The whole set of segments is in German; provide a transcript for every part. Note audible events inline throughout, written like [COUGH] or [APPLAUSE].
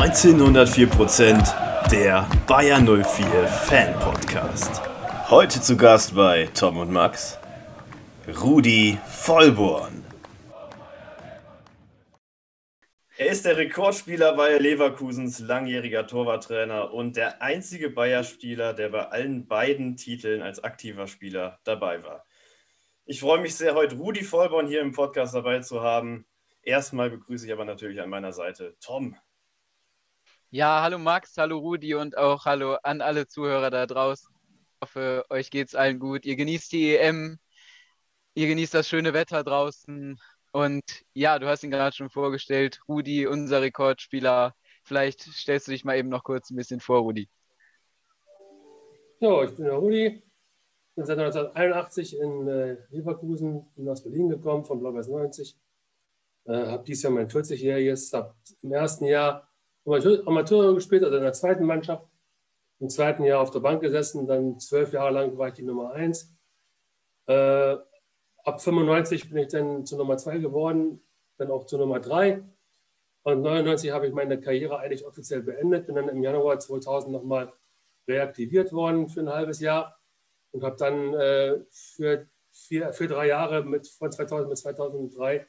1904% der Bayer 04 Fan Podcast. Heute zu Gast bei Tom und Max Rudi Vollborn. Er ist der Rekordspieler Bayer Leverkusens, langjähriger Torwarttrainer und der einzige Bayer-Spieler, der bei allen beiden Titeln als aktiver Spieler dabei war. Ich freue mich sehr, heute Rudi Vollborn hier im Podcast dabei zu haben. Erstmal begrüße ich aber natürlich an meiner Seite Tom. Ja, hallo Max, hallo Rudi und auch hallo an alle Zuhörer da draußen. Ich hoffe, euch geht's allen gut. Ihr genießt die EM, ihr genießt das schöne Wetter draußen. Und ja, du hast ihn gerade schon vorgestellt, Rudi, unser Rekordspieler. Vielleicht stellst du dich mal eben noch kurz ein bisschen vor, Rudi. Ja, ich bin der Rudi, bin seit 1981 in äh, Leverkusen, bin aus Berlin gekommen, von Blau-Weiß 90. Äh, habe dieses Jahr mein 40-jähriges, habe im ersten Jahr Amateur gespielt, also in der zweiten Mannschaft. Im zweiten Jahr auf der Bank gesessen, dann zwölf Jahre lang war ich die Nummer eins. Äh, ab 95 bin ich dann zu Nummer zwei geworden, dann auch zu Nummer drei. Und 99 habe ich meine Karriere eigentlich offiziell beendet, bin dann im Januar 2000 nochmal reaktiviert worden für ein halbes Jahr und habe dann äh, für, vier, für drei Jahre mit, von 2000 bis 2003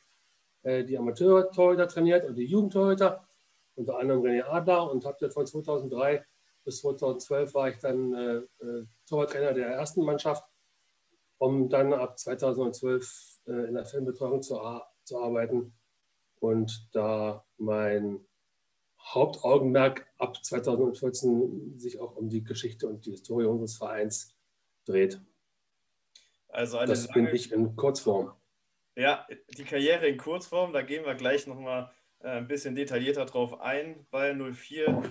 äh, die Amateur-Torhüter trainiert und die Jugendtorhüter unter anderem René Adler und habe dann von 2003 bis 2012 war ich dann äh, äh, Torwarttrainer der ersten Mannschaft, um dann ab 2012 äh, in der Filmbetreuung zu, zu arbeiten und da mein Hauptaugenmerk ab 2014 sich auch um die Geschichte und die Historie unseres Vereins dreht. Also das lange, bin ich in Kurzform. Ja, die Karriere in Kurzform, da gehen wir gleich nochmal ein bisschen detaillierter drauf ein. Bayern 04,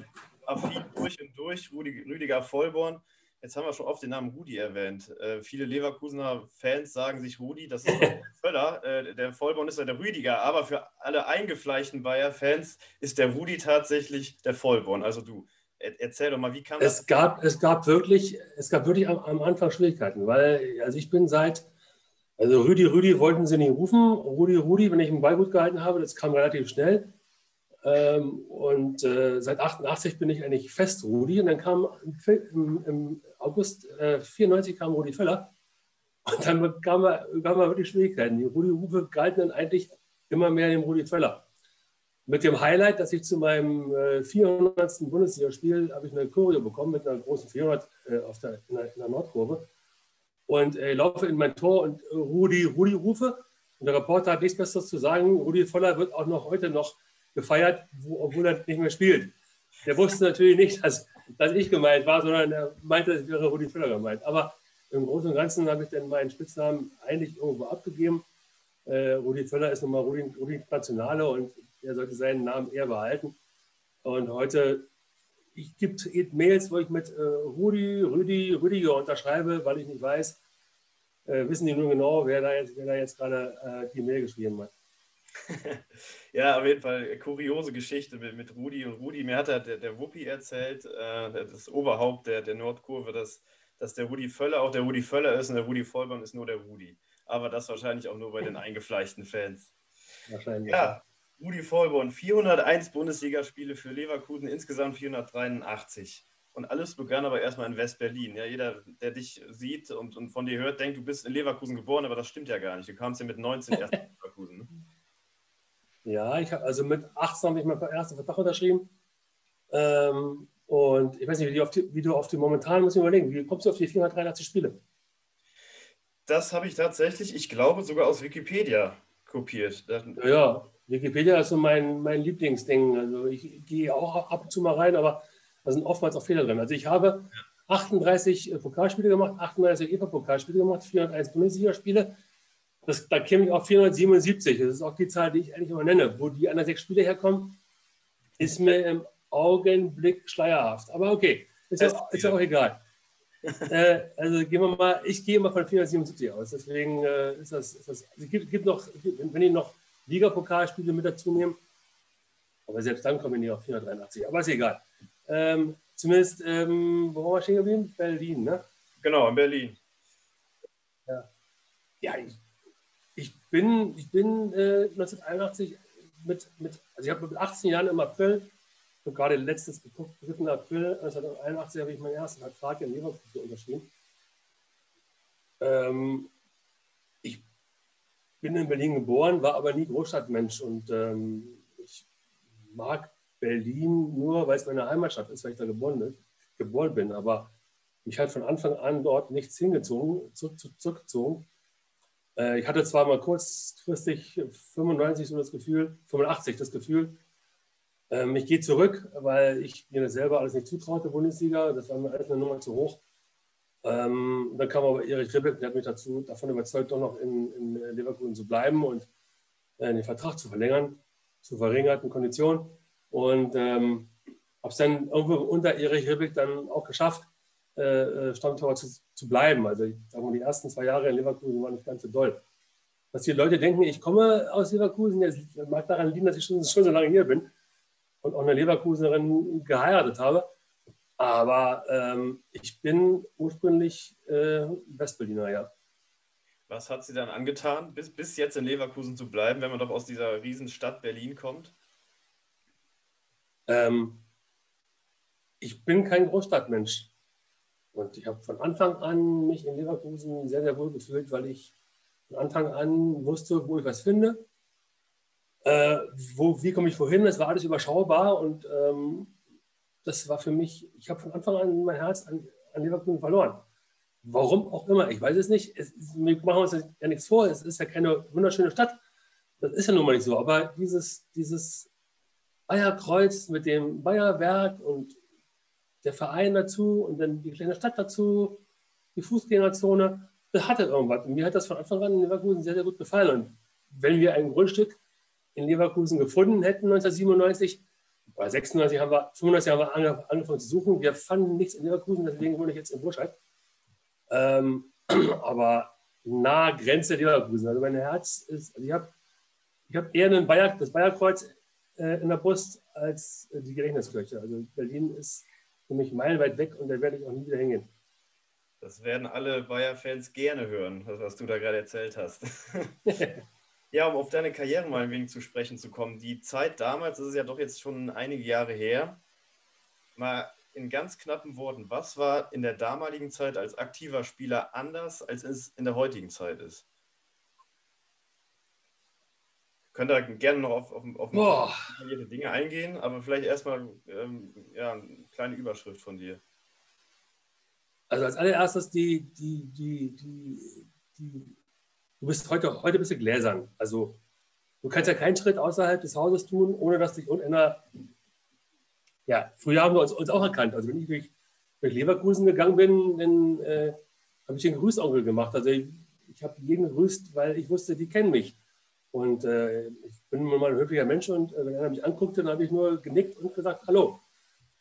affin durch und durch, Rudi, Rüdiger Vollborn. Jetzt haben wir schon oft den Namen Rudi erwähnt. Äh, viele Leverkusener Fans sagen sich Rudi, das ist der Völler. Äh, der Vollborn ist ja der Rüdiger, aber für alle eingefleischten Bayer-Fans ist der Rudi tatsächlich der Vollborn, also du. Erzähl doch mal, wie kam es das? Gab, es gab wirklich, es gab wirklich am, am Anfang Schwierigkeiten, weil also ich bin seit also Rüdi, Rüdi wollten sie nicht rufen. Rudi, Rudi, wenn ich einen Ball gut gehalten habe, das kam relativ schnell. Ähm, und äh, seit 88 bin ich eigentlich fest Rudi. Und dann kam im, im August äh, 94 kam Rudi Völler. Und dann bekam er wirklich Schwierigkeiten. Die Rudi-Rufe galten dann eigentlich immer mehr dem Rudi Völler. Mit dem Highlight, dass ich zu meinem äh, 400. Bundesligaspiel habe ich eine Choreo bekommen mit einer großen 400 äh, auf der, in, der, in der Nordkurve und äh, laufe in mein Tor und äh, Rudi, Rudi rufe. Und der Reporter hat nichts Besseres zu sagen. Rudi Voller wird auch noch heute noch gefeiert, wo, obwohl er nicht mehr spielt. Der wusste natürlich nicht, dass, dass ich gemeint war, sondern er meinte, es wäre Rudi Völler gemeint. Aber im Großen und Ganzen habe ich dann meinen Spitznamen eigentlich irgendwo abgegeben. Äh, Rudi Völler ist nun mal Rudi, Rudi Nationale und er sollte seinen Namen eher behalten. Und heute ich gibt Mails, wo ich mit äh, Rudi, Rüdi, Rüdiger unterschreibe, weil ich nicht weiß, äh, wissen die nur genau, wer da jetzt, wer da jetzt gerade äh, die Mail geschrieben hat. [LAUGHS] ja, auf jeden Fall kuriose Geschichte mit, mit Rudi und Rudi. Mir hat der, der Wuppi erzählt, äh, das Oberhaupt der, der Nordkurve, dass, dass der Rudi Völler auch der Rudi Völler ist und der Rudi Vollborn ist nur der Rudi. Aber das wahrscheinlich auch nur bei den eingefleischten Fans. Wahrscheinlich. Ja, Rudi Vollborn, 401 Bundesligaspiele für Leverkusen, insgesamt 483. Und alles begann aber erstmal in West-Berlin. Ja, jeder, der dich sieht und, und von dir hört, denkt, du bist in Leverkusen geboren, aber das stimmt ja gar nicht. Du kamst ja mit 19 erst in Leverkusen. Ne? [LAUGHS] Ja, ich habe also mit 18 habe ich meinen ersten Vertrag unterschrieben. Ähm, und ich weiß nicht, wie, die, wie, du auf die momentan musst du überlegen, wie kommst du auf die 483 Spiele? Das habe ich tatsächlich, ich glaube, sogar aus Wikipedia kopiert. Ja, Wikipedia ist so mein, mein Lieblingsding. Also ich gehe auch ab und zu mal rein, aber da sind oftmals auch Fehler drin. Also ich habe 38 äh, Pokalspiele gemacht, 38 EFA-Pokalspiele gemacht, 401 Bundesligaspiele. Das, da käme ich auf 477. Das ist auch die Zahl, die ich eigentlich immer nenne. Wo die anderen sechs Spiele herkommen, ist mir im Augenblick schleierhaft. Aber okay, ist ja, ist ja auch egal. [LAUGHS] äh, also gehen wir mal, ich gehe immer von 477 aus. Deswegen äh, ist das, ist das also gibt, gibt noch, wenn ich noch Ligapokalspiele mit dazu nehmen. Aber selbst dann kommen die auf 483. Aber ist egal. Ähm, zumindest, ähm, wo waren wir stehen geblieben? Berlin, ne? Genau, in Berlin. Ja, ja ich, ich bin, ich bin äh, 1981 mit, mit, also ich habe mit 18 Jahren im April habe gerade letztes geguckt, 3. April 1981 habe ich meinen ersten Vertrag in Leverkusen unterschrieben. Ähm, ich bin in Berlin geboren, war aber nie Großstadtmensch und ähm, ich mag Berlin nur, weil es meine Heimatstadt ist, weil ich da geboren, geboren bin. Aber mich hat von Anfang an dort nichts hingezogen, zurück, zurückgezogen. Äh, ich hatte zwar mal kurzfristig 95 so das Gefühl, 85 das Gefühl, ähm, ich gehe zurück, weil ich mir das selber alles nicht zutraute, Bundesliga. Das war mir alles eine Nummer zu hoch. Ähm, dann kam aber Erich Ribbeck, der hat mich dazu, davon überzeugt, doch noch in, in Leverkusen zu bleiben und äh, den Vertrag zu verlängern, zu verringerten Konditionen. Und ähm, habe es dann irgendwo unter Erich Ribbeck dann auch geschafft, äh, äh, Stammtorwart zu, zu bleiben. Also ich sage mal, die ersten zwei Jahre in Leverkusen waren nicht ganz so doll. Was die Leute denken, ich komme aus Leverkusen, das mag daran liegen, dass ich schon, schon so lange hier bin und auch eine Leverkusenerin geheiratet habe. Aber ähm, ich bin ursprünglich äh, Westberliner, ja. Was hat sie dann angetan, bis, bis jetzt in Leverkusen zu bleiben, wenn man doch aus dieser Riesenstadt Berlin kommt? Ähm, ich bin kein Großstadtmensch. Und ich habe von Anfang an mich in Leverkusen sehr, sehr wohl gefühlt, weil ich von Anfang an wusste, wo ich was finde äh, wo, wie komme ich wohin? Es war alles überschaubar und ähm, das war für mich, ich habe von Anfang an mein Herz an, an Leverkusen verloren. Warum auch immer, ich weiß es nicht. Es, wir machen uns ja nichts vor, es ist ja keine wunderschöne Stadt. Das ist ja nun mal nicht so. Aber dieses, dieses Bayerkreuz mit dem Bayerwerk und der Verein dazu und dann die kleine Stadt dazu, die Fußgängerzone, das hatte irgendwas. Und mir hat das von Anfang an in Leverkusen sehr, sehr gut gefallen. Und wenn wir ein Grundstück in Leverkusen gefunden hätten 1997. Oder 96 haben wir, 95 haben wir angefangen zu suchen. Wir fanden nichts in Leverkusen, deswegen wohne ich jetzt in Burscheid. Ähm, [CLEARS THROAT] aber nahe Grenze Leverkusen. Also mein Herz ist, also ich habe ich hab eher einen Bayer, das Bayerkreuz äh, in der Brust als äh, die Gedächtniskirche. Also Berlin ist für mich meilenweit weg und da werde ich auch nie wieder hingehen. Das werden alle Bayer-Fans gerne hören, was du da gerade erzählt hast. [LAUGHS] Ja, um auf deine Karriere mal ein wenig zu sprechen zu kommen. Die Zeit damals, das ist ja doch jetzt schon einige Jahre her. Mal in ganz knappen Worten, was war in der damaligen Zeit als aktiver Spieler anders, als es in der heutigen Zeit ist? Könnt ihr gerne noch auf, auf, auf detaillierte Dinge eingehen, aber vielleicht erstmal ähm, ja, eine kleine Überschrift von dir. Also als allererstes die, die, die, die, die du bist heute, heute bist du gläsern. Also du kannst ja keinen Schritt außerhalb des Hauses tun, ohne dass dich irgendeiner, ja, früher haben wir uns, uns auch erkannt. Also wenn ich durch, durch Leverkusen gegangen bin, dann äh, habe ich den Grüßonkel gemacht. Also ich, ich habe jeden gegrüßt, weil ich wusste, die kennen mich. Und äh, ich bin mal ein höflicher Mensch und äh, wenn einer mich anguckte, dann habe ich nur genickt und gesagt, hallo.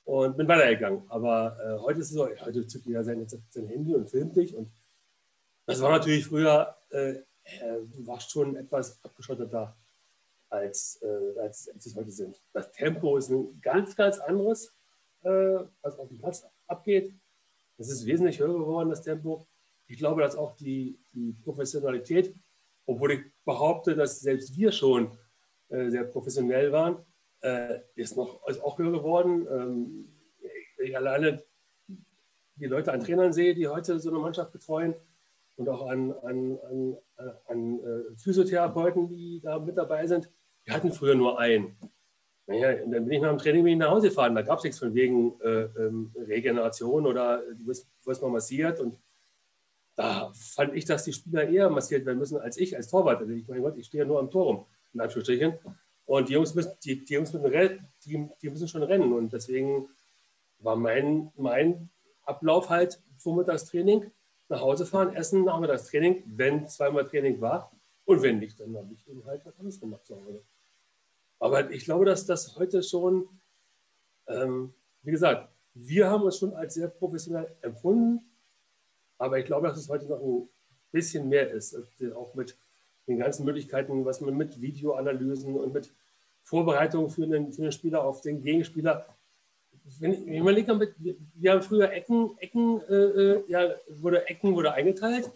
Und bin weitergegangen. Aber äh, heute ist es so, heute zückt jeder sein, sein Handy und filmt dich. Und das war natürlich früher äh, warst schon etwas abgeschotteter, als, äh, als, als es heute sind. Das Tempo ist ein ganz, ganz anderes, äh, was auf dem Platz abgeht. Es ist wesentlich höher geworden, das Tempo. Ich glaube, dass auch die, die Professionalität, obwohl ich behaupte, dass selbst wir schon äh, sehr professionell waren, äh, ist noch ist auch höher geworden. Ähm, ich alleine die Leute an Trainern sehe, die heute so eine Mannschaft betreuen, und auch an, an, an, an äh, Physiotherapeuten, die da mit dabei sind. Wir hatten früher nur einen. Naja, dann bin ich nach dem Training bin nach Hause gefahren. Da gab es nichts von wegen äh, ähm, Regeneration oder du wirst, wirst mal massiert. Und da fand ich, dass die Spieler eher massiert werden müssen als ich als Torwart. Also ich mein Gott, ich stehe ja nur am Tor rum, in Anführungsstrichen. Und die Jungs müssen, die, die Jungs müssen, die, die müssen schon rennen. Und deswegen war mein, mein Ablauf halt Vormittagstraining nach Hause fahren, essen, nachmittags Training, wenn zweimal Training war. Und wenn nicht, dann habe ich eben halt was anderes gemacht zu Hause. Aber ich glaube, dass das heute schon, ähm, wie gesagt, wir haben uns schon als sehr professionell empfunden. Aber ich glaube, dass es heute noch ein bisschen mehr ist. Auch mit den ganzen Möglichkeiten, was man mit Videoanalysen und mit Vorbereitungen für einen, für einen Spieler auf den Gegenspieler wenn ich überlege, wir, wir haben früher Ecken, Ecken, äh, äh, ja, wurde Ecken wurde eingeteilt.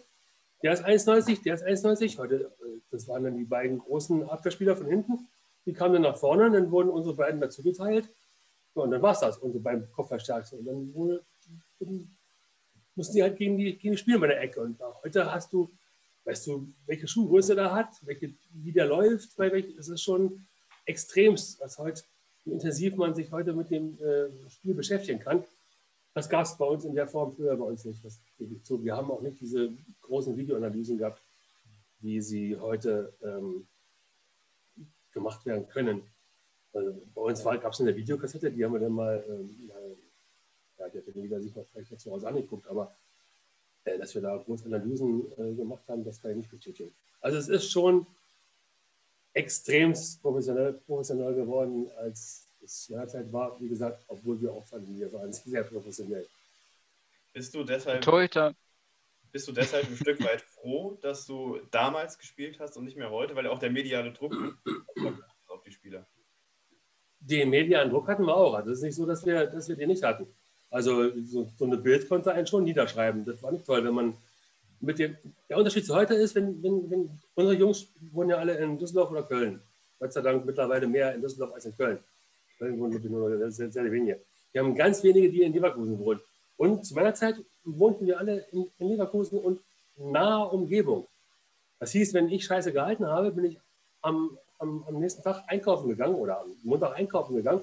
Der ist 1,90, der ist 1,90. Heute, äh, das waren dann die beiden großen Abwehrspieler von hinten. Die kamen dann nach vorne, dann wurden unsere beiden dazu geteilt. und dann war es das. Und beim Kopfverstärkung. Und dann wurde, mussten die halt gegen die, gegen die spielen bei der Ecke. Und heute hast du, weißt du, welche Schuhgröße der hat, welche, wie der läuft, bei welch, es ist schon extremst, was heute, wie intensiv man sich heute mit dem äh, Spiel beschäftigen kann. Das gab es bei uns in der Form früher bei uns nicht. Das gebe ich zu. Wir haben auch nicht diese großen Videoanalysen gehabt, wie sie heute ähm, gemacht werden können. Also bei uns gab es eine Videokassette, die haben wir dann mal, ähm, ja, die hat der Liga sich mal vielleicht zu Hause angeguckt, aber äh, dass wir da große Analysen äh, gemacht haben, das kann ich nicht bestätigen. Also es ist schon extremst professionell, professionell geworden, als es seinerzeit war. Wie gesagt, obwohl wir auch fanden, wir waren sehr professionell. Bist du deshalb, Torhüter. bist du deshalb ein Stück weit froh, dass du damals gespielt hast und nicht mehr heute, weil auch der mediale Druck auf die Spieler? Den medialen Druck hatten wir auch. Also es ist nicht so, dass wir, dass wir den nicht hatten. Also so, so eine Bild konnte einen schon niederschreiben. Das war nicht toll, wenn man mit dem. Der Unterschied zu heute ist, wenn, wenn, wenn unsere Jungs wohnen ja alle in Düsseldorf oder Köln. Gott sei Dank mittlerweile mehr in Düsseldorf als in Köln. Köln wohnen nur sehr, sehr wenige. Wir haben ganz wenige, die in Leverkusen wohnen. Und zu meiner Zeit wohnten wir alle in, in Leverkusen und nahe Umgebung. Das hieß, wenn ich Scheiße gehalten habe, bin ich am, am, am nächsten Tag einkaufen gegangen oder am Montag einkaufen gegangen.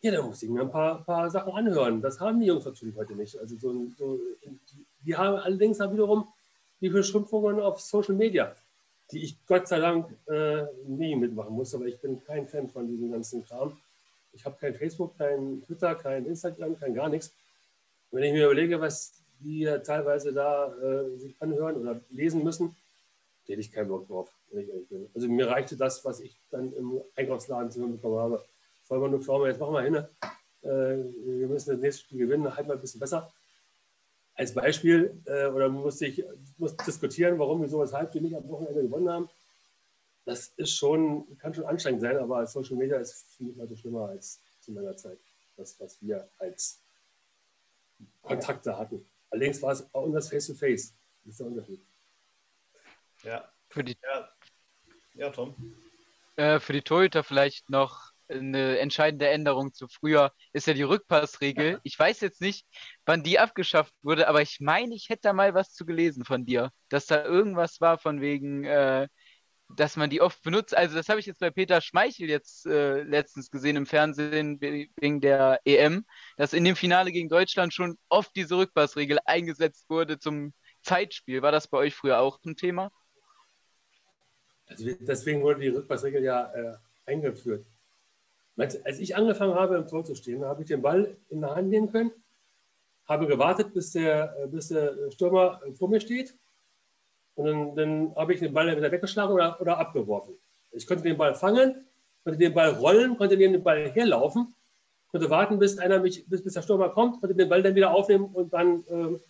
Ja, da musste ich mir ein paar, paar Sachen anhören. Das haben die Jungs natürlich heute nicht. Also so, so, die haben allerdings auch wiederum die Beschimpfungen auf Social Media, die ich Gott sei Dank äh, nie mitmachen muss, aber ich bin kein Fan von diesem ganzen Kram. Ich habe kein Facebook, kein Twitter, kein Instagram, kein gar nichts. Wenn ich mir überlege, was die teilweise da äh, sich anhören oder lesen müssen, hätte ich keinen Bock drauf. Also mir reichte das, was ich dann im Einkaufsladen zu hören bekommen habe. Voll mal nur Firma, jetzt machen wir hin. Äh, wir müssen das nächste Spiel gewinnen, halt mal ein bisschen besser. Als Beispiel, äh, oder musste ich muss diskutieren, warum wir sowas halb nicht am Wochenende gewonnen haben. Das ist schon, kann schon anstrengend sein, aber Social Media ist mich heute schlimmer als zu meiner Zeit. Das, was wir als Kontakte hatten. Allerdings war es auch das Face-to-Face. Das ist der Unterschied. Ja. Für die, Ja, ja Tom. äh, für die Torhüter vielleicht noch eine entscheidende Änderung zu früher ist ja die Rückpassregel. Ich weiß jetzt nicht, wann die abgeschafft wurde, aber ich meine, ich hätte da mal was zu gelesen von dir, dass da irgendwas war von wegen, äh, dass man die oft benutzt. Also das habe ich jetzt bei Peter Schmeichel jetzt äh, letztens gesehen im Fernsehen we- wegen der EM, dass in dem Finale gegen Deutschland schon oft diese Rückpassregel eingesetzt wurde zum Zeitspiel. War das bei euch früher auch ein Thema? Also deswegen wurde die Rückpassregel ja äh, eingeführt. Als ich angefangen habe, im Tor zu stehen, habe ich den Ball in der Hand nehmen können, habe gewartet, bis der, äh, bis der Stürmer äh, vor mir steht. Und dann, dann habe ich den Ball entweder weggeschlagen oder, oder abgeworfen. Ich konnte den Ball fangen, konnte den Ball rollen, konnte neben den Ball herlaufen, konnte warten, bis, einer mich, bis, bis der Stürmer kommt, konnte den Ball dann wieder aufnehmen und dann ähm,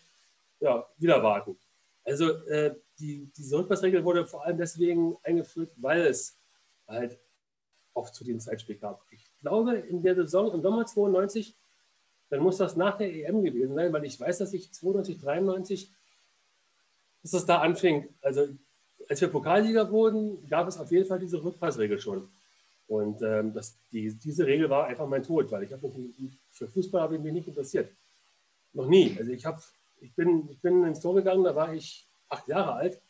ja, wieder warten. Also äh, die, diese Rückpassregel wurde vor allem deswegen eingeführt, weil es halt oft zu dem Zeitspiel gab. Ich glaube, in der Saison im Sommer 92, dann muss das nach der EM gewesen sein, weil ich weiß, dass ich 92, 93, dass es da anfing. Also als wir Pokalsieger wurden, gab es auf jeden Fall diese Rückpassregel schon. Und ähm, das, die, diese Regel war einfach mein Tod, weil ich habe mich für Fußball habe ich mich nicht interessiert. Noch nie. Also ich habe, ich bin, ich bin ins Tor gegangen, da war ich acht Jahre alt.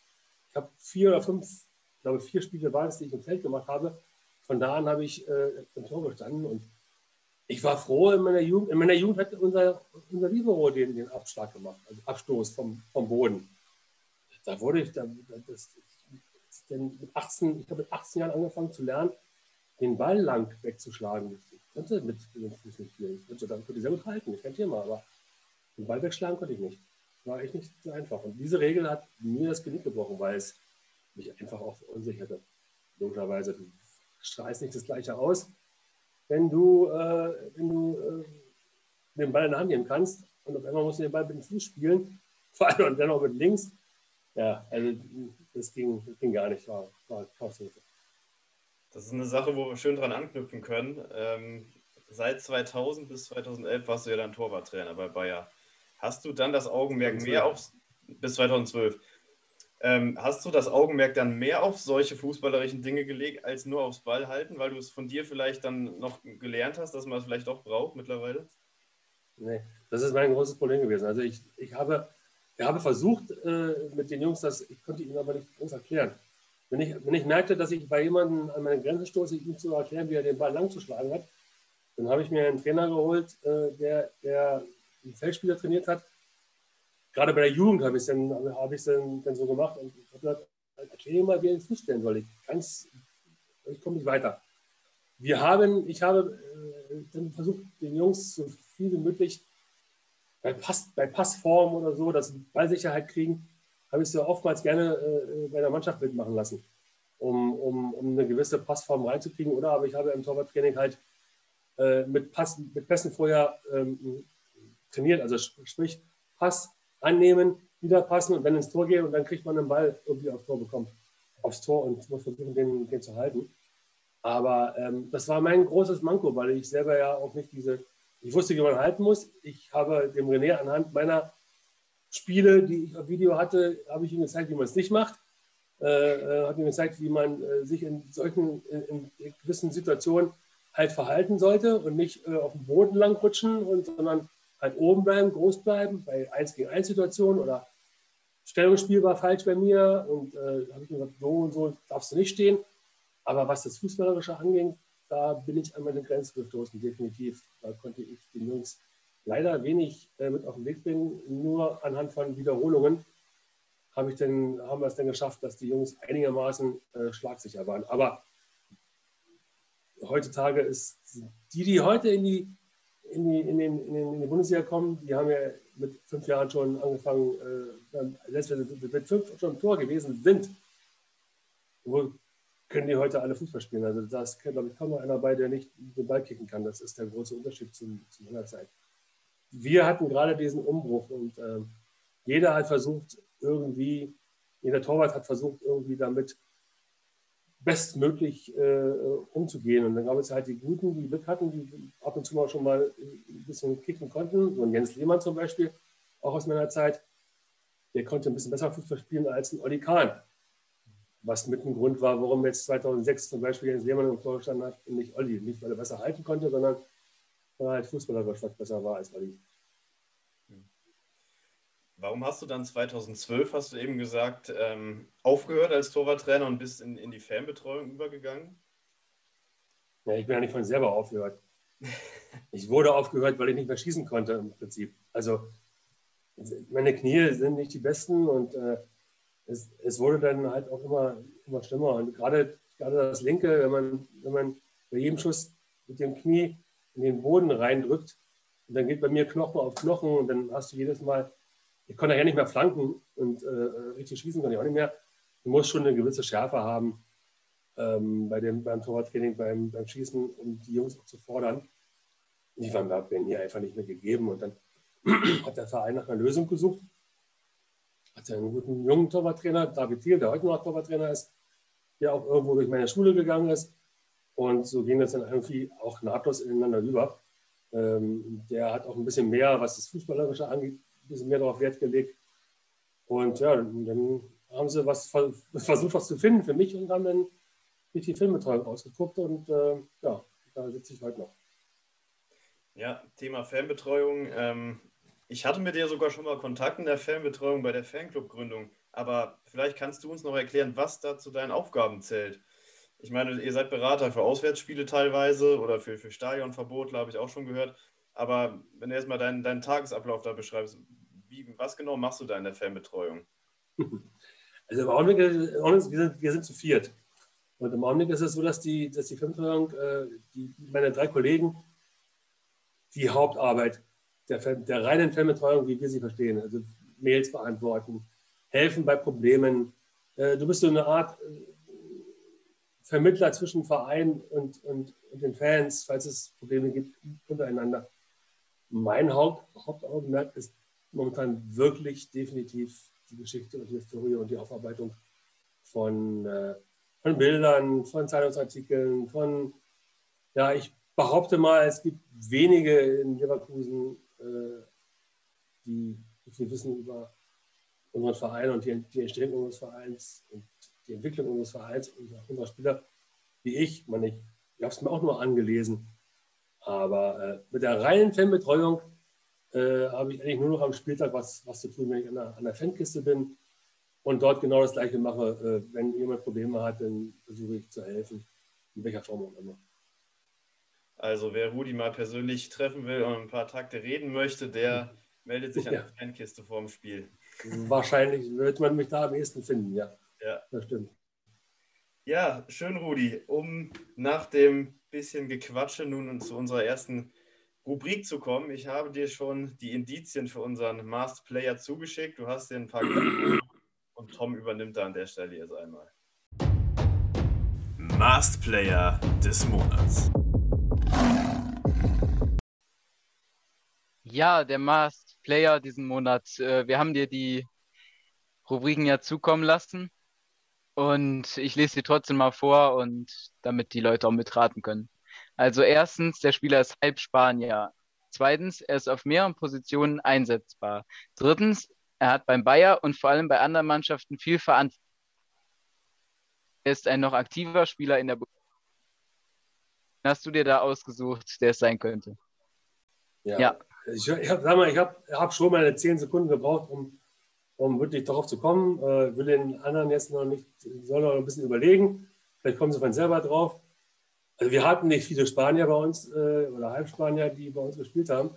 Ich habe vier oder fünf, ich glaube vier Spiele waren es, die ich im Feld gemacht habe. Von da an habe ich äh, im Tor gestanden und ich war froh, in meiner Jugend, in meiner Jugend hat unser, unser Libero den, den Abschlag gemacht, also Abstoß vom, vom Boden. Da wurde ich, da, das, denn mit 18, ich habe mit 18 Jahren angefangen zu lernen, den Ball lang wegzuschlagen. Ich konnte mit dem Fuß nicht viel. Ich konnte, dann konnte ich sehr gut halten, kein Thema, aber den Ball wegschlagen konnte ich nicht. War echt nicht so einfach. Und diese Regel hat mir das Genick gebrochen, weil es mich einfach auch verunsicherte. Logischerweise, strahlst nicht das Gleiche aus, wenn du, äh, wenn du äh, den Ball in der Hand nehmen kannst und auf einmal musst du den Ball mit dem Fuß spielen, [LAUGHS] vor allem und dann auch mit links. Ja, also das ging, das ging gar nicht, war, war Katastrophe. Das ist eine Sache, wo wir schön dran anknüpfen können. Ähm, seit 2000 bis 2011 warst du ja dann Torwarttrainer bei Bayer. Hast du dann das Augenmerk 2012. mehr aufs bis 2012? Ähm, hast du das Augenmerk dann mehr auf solche fußballerischen Dinge gelegt, als nur aufs Ball halten, weil du es von dir vielleicht dann noch gelernt hast, dass man es vielleicht auch braucht mittlerweile? Nee, das ist mein großes Problem gewesen. Also ich, ich habe, ich habe versucht äh, mit den Jungs, das, ich konnte ihnen aber nicht groß erklären. Wenn ich, wenn ich merkte, dass ich bei jemandem an meine Grenzen stoße, ihm zu erklären, wie er den Ball lang zu schlagen hat, dann habe ich mir einen Trainer geholt, äh, der, der einen Feldspieler trainiert hat. Gerade bei der Jugend habe ich es dann, hab dann, dann so gemacht und ich habe gesagt, erkläre mal, wie er den Fuß stellen soll. Ich, ich komme nicht weiter. Wir haben, ich habe äh, dann versucht, den Jungs so viel wie möglich bei, Pass, bei Passform oder so, dass sie Ballsicherheit kriegen, habe ich sie oftmals gerne äh, bei der Mannschaft mitmachen lassen, um, um, um eine gewisse Passform reinzukriegen. Oder aber ich habe im Torwarttraining halt äh, mit, Pass, mit Pässen vorher ähm, trainiert. Also sprich, Pass annehmen, wieder passen und dann ins Tor gehen und dann kriegt man den Ball irgendwie aufs Tor bekommt. Aufs Tor und muss versuchen, den, den zu halten. Aber ähm, das war mein großes Manko, weil ich selber ja auch nicht diese, ich wusste, wie man halten muss. Ich habe dem René anhand meiner Spiele, die ich auf Video hatte, habe ich ihm gezeigt, wie man es nicht macht. Äh, äh, habe ihm gezeigt, wie man äh, sich in solchen, in, in, gewissen Situationen halt verhalten sollte und nicht äh, auf dem Boden lang rutschen, und, sondern halt oben bleiben, groß bleiben, bei 1 gegen 1 Situationen oder Stellungsspiel war falsch bei mir und äh, habe ich mir gesagt, so und so darfst du nicht stehen. Aber was das Fußballerische anging, da bin ich an meine Grenze gestoßen, definitiv. Da konnte ich den Jungs leider wenig äh, mit auf den Weg bringen. Nur anhand von Wiederholungen habe ich denn, haben wir es dann geschafft, dass die Jungs einigermaßen äh, schlagsicher waren. Aber heutzutage ist die, die heute in die, in die, in den, in den, in die Bundesliga kommen, die haben ja mit fünf Jahren schon angefangen, äh, selbst wenn sie mit fünf schon im Tor gewesen sind, wo können die heute alle Fußball spielen. Also da ist, glaube ich, kaum noch einer bei, der nicht den Ball kicken kann. Das ist der große Unterschied zu, meiner Zeit. Wir hatten gerade diesen Umbruch und äh, jeder hat versucht, irgendwie, jeder Torwart hat versucht, irgendwie damit bestmöglich äh, umzugehen. Und dann gab es halt die Guten, die Glück hatten, die ab und zu mal schon mal ein bisschen kicken konnten. So ein Jens Lehmann zum Beispiel, auch aus meiner Zeit, der konnte ein bisschen besser Fußball spielen als ein Olli Kahn. Was mit dem Grund war, warum jetzt 2006 zum Beispiel Jens Lehmann im Tor gestanden hat und nicht Olli. Nicht, weil er besser halten konnte, sondern weil er halt fußballerisch was besser war als Olli. Warum hast du dann 2012, hast du eben gesagt, ähm, aufgehört als Torwarttrainer und bist in, in die Fanbetreuung übergegangen? Ja, ich bin ja nicht von selber aufgehört. [LAUGHS] Ich wurde aufgehört, weil ich nicht mehr schießen konnte im Prinzip. Also meine Knie sind nicht die besten und äh, es, es, wurde dann halt auch immer, immer schlimmer. Und gerade, gerade das linke, wenn man, wenn man bei jedem Schuss mit dem Knie in den Boden reindrückt, und dann geht bei mir Knochen auf Knochen und dann hast du jedes Mal ich konnte ja nicht mehr flanken und äh, richtig schießen konnte ich auch nicht mehr. Du musst schon eine gewisse Schärfe haben ähm, bei dem, beim Torwarttraining, beim, beim Schießen, um die Jungs auch zu fordern. Die waren mir einfach nicht mehr gegeben. Und dann [CLEARS THROAT] hat der Verein nach einer Lösung gesucht. Hat einen guten jungen Torwarttrainer, David Thiel, der heute noch Torwarttrainer ist, der auch irgendwo durch meine Schule gegangen ist. Und so ging das dann irgendwie auch nahtlos ineinander über. Ähm, der hat auch ein bisschen mehr, was das Fußballerische angeht, bisschen mehr darauf Wert gelegt. Und ja, dann haben sie was versucht, was zu finden für mich und haben dann mich die Filmbetreuung ausgeguckt und äh, ja, da sitze ich heute noch. Ja, Thema Fanbetreuung. Ähm, ich hatte mit dir sogar schon mal Kontakt in der Fanbetreuung bei der Fanclub-Gründung, aber vielleicht kannst du uns noch erklären, was da zu deinen Aufgaben zählt. Ich meine, ihr seid Berater für Auswärtsspiele teilweise oder für, für Stadionverbot, habe ich auch schon gehört. Aber wenn du erstmal deinen, deinen Tagesablauf da beschreibst, wie, was genau machst du da in der Fanbetreuung? [LAUGHS] Also im Augenblick, wir sind, wir sind zu viert. Und im Augenblick ist es so, dass die, dass die Fanbetreuung, äh, die, meine drei Kollegen, die Hauptarbeit der, der reinen Fanbetreuung, wie wir sie verstehen, also Mails beantworten, helfen bei Problemen. Äh, du bist so eine Art äh, Vermittler zwischen Verein und, und, und den Fans, falls es Probleme gibt untereinander mein Haupt, Hauptaugenmerk ist momentan wirklich definitiv die Geschichte und die Historie und die Aufarbeitung von, äh, von Bildern, von Zeitungsartikeln, von, ja, ich behaupte mal, es gibt wenige in Leverkusen, äh, die viel wissen über unseren Verein und die, die Entstehung unseres Vereins und die Entwicklung unseres Vereins und unserer Spieler, wie ich. Man, ich, ich habe es mir auch nur angelesen. Aber äh, mit der reinen Fanbetreuung äh, habe ich eigentlich nur noch am Spieltag was, was zu tun, wenn ich an der, an der Fankiste bin und dort genau das Gleiche mache. Äh, wenn jemand Probleme hat, dann versuche ich zu helfen, in welcher Form auch immer. Also wer Rudi mal persönlich treffen will und ein paar Takte reden möchte, der meldet sich an der Fankiste vorm Spiel. Wahrscheinlich wird man mich da am ehesten finden, ja. Ja, das stimmt. Ja, schön, Rudi. Um nach dem bisschen Gequatsche nun zu unserer ersten Rubrik zu kommen. Ich habe dir schon die Indizien für unseren Masked Player zugeschickt. Du hast dir ein paar und Tom übernimmt da an der Stelle jetzt einmal. Masked Player des Monats. Ja, der Masked Player diesen Monat. Äh, wir haben dir die Rubriken ja zukommen lassen und ich lese sie trotzdem mal vor und damit die Leute auch mitraten können. Also erstens, der Spieler ist halb Spanier. Zweitens, er ist auf mehreren Positionen einsetzbar. Drittens, er hat beim Bayer und vor allem bei anderen Mannschaften viel Verantwortung. Er ist ein noch aktiver Spieler in der Bundesliga. Hast du dir da ausgesucht, der es sein könnte? Ja. ja. Ich, ich habe hab, hab schon meine zehn Sekunden gebraucht, um, um wirklich darauf zu kommen. Äh, will den anderen jetzt noch nicht, soll noch ein bisschen überlegen. Vielleicht kommen sie von selber drauf. Also wir hatten nicht viele Spanier bei uns äh, oder Halbspanier, die bei uns gespielt haben.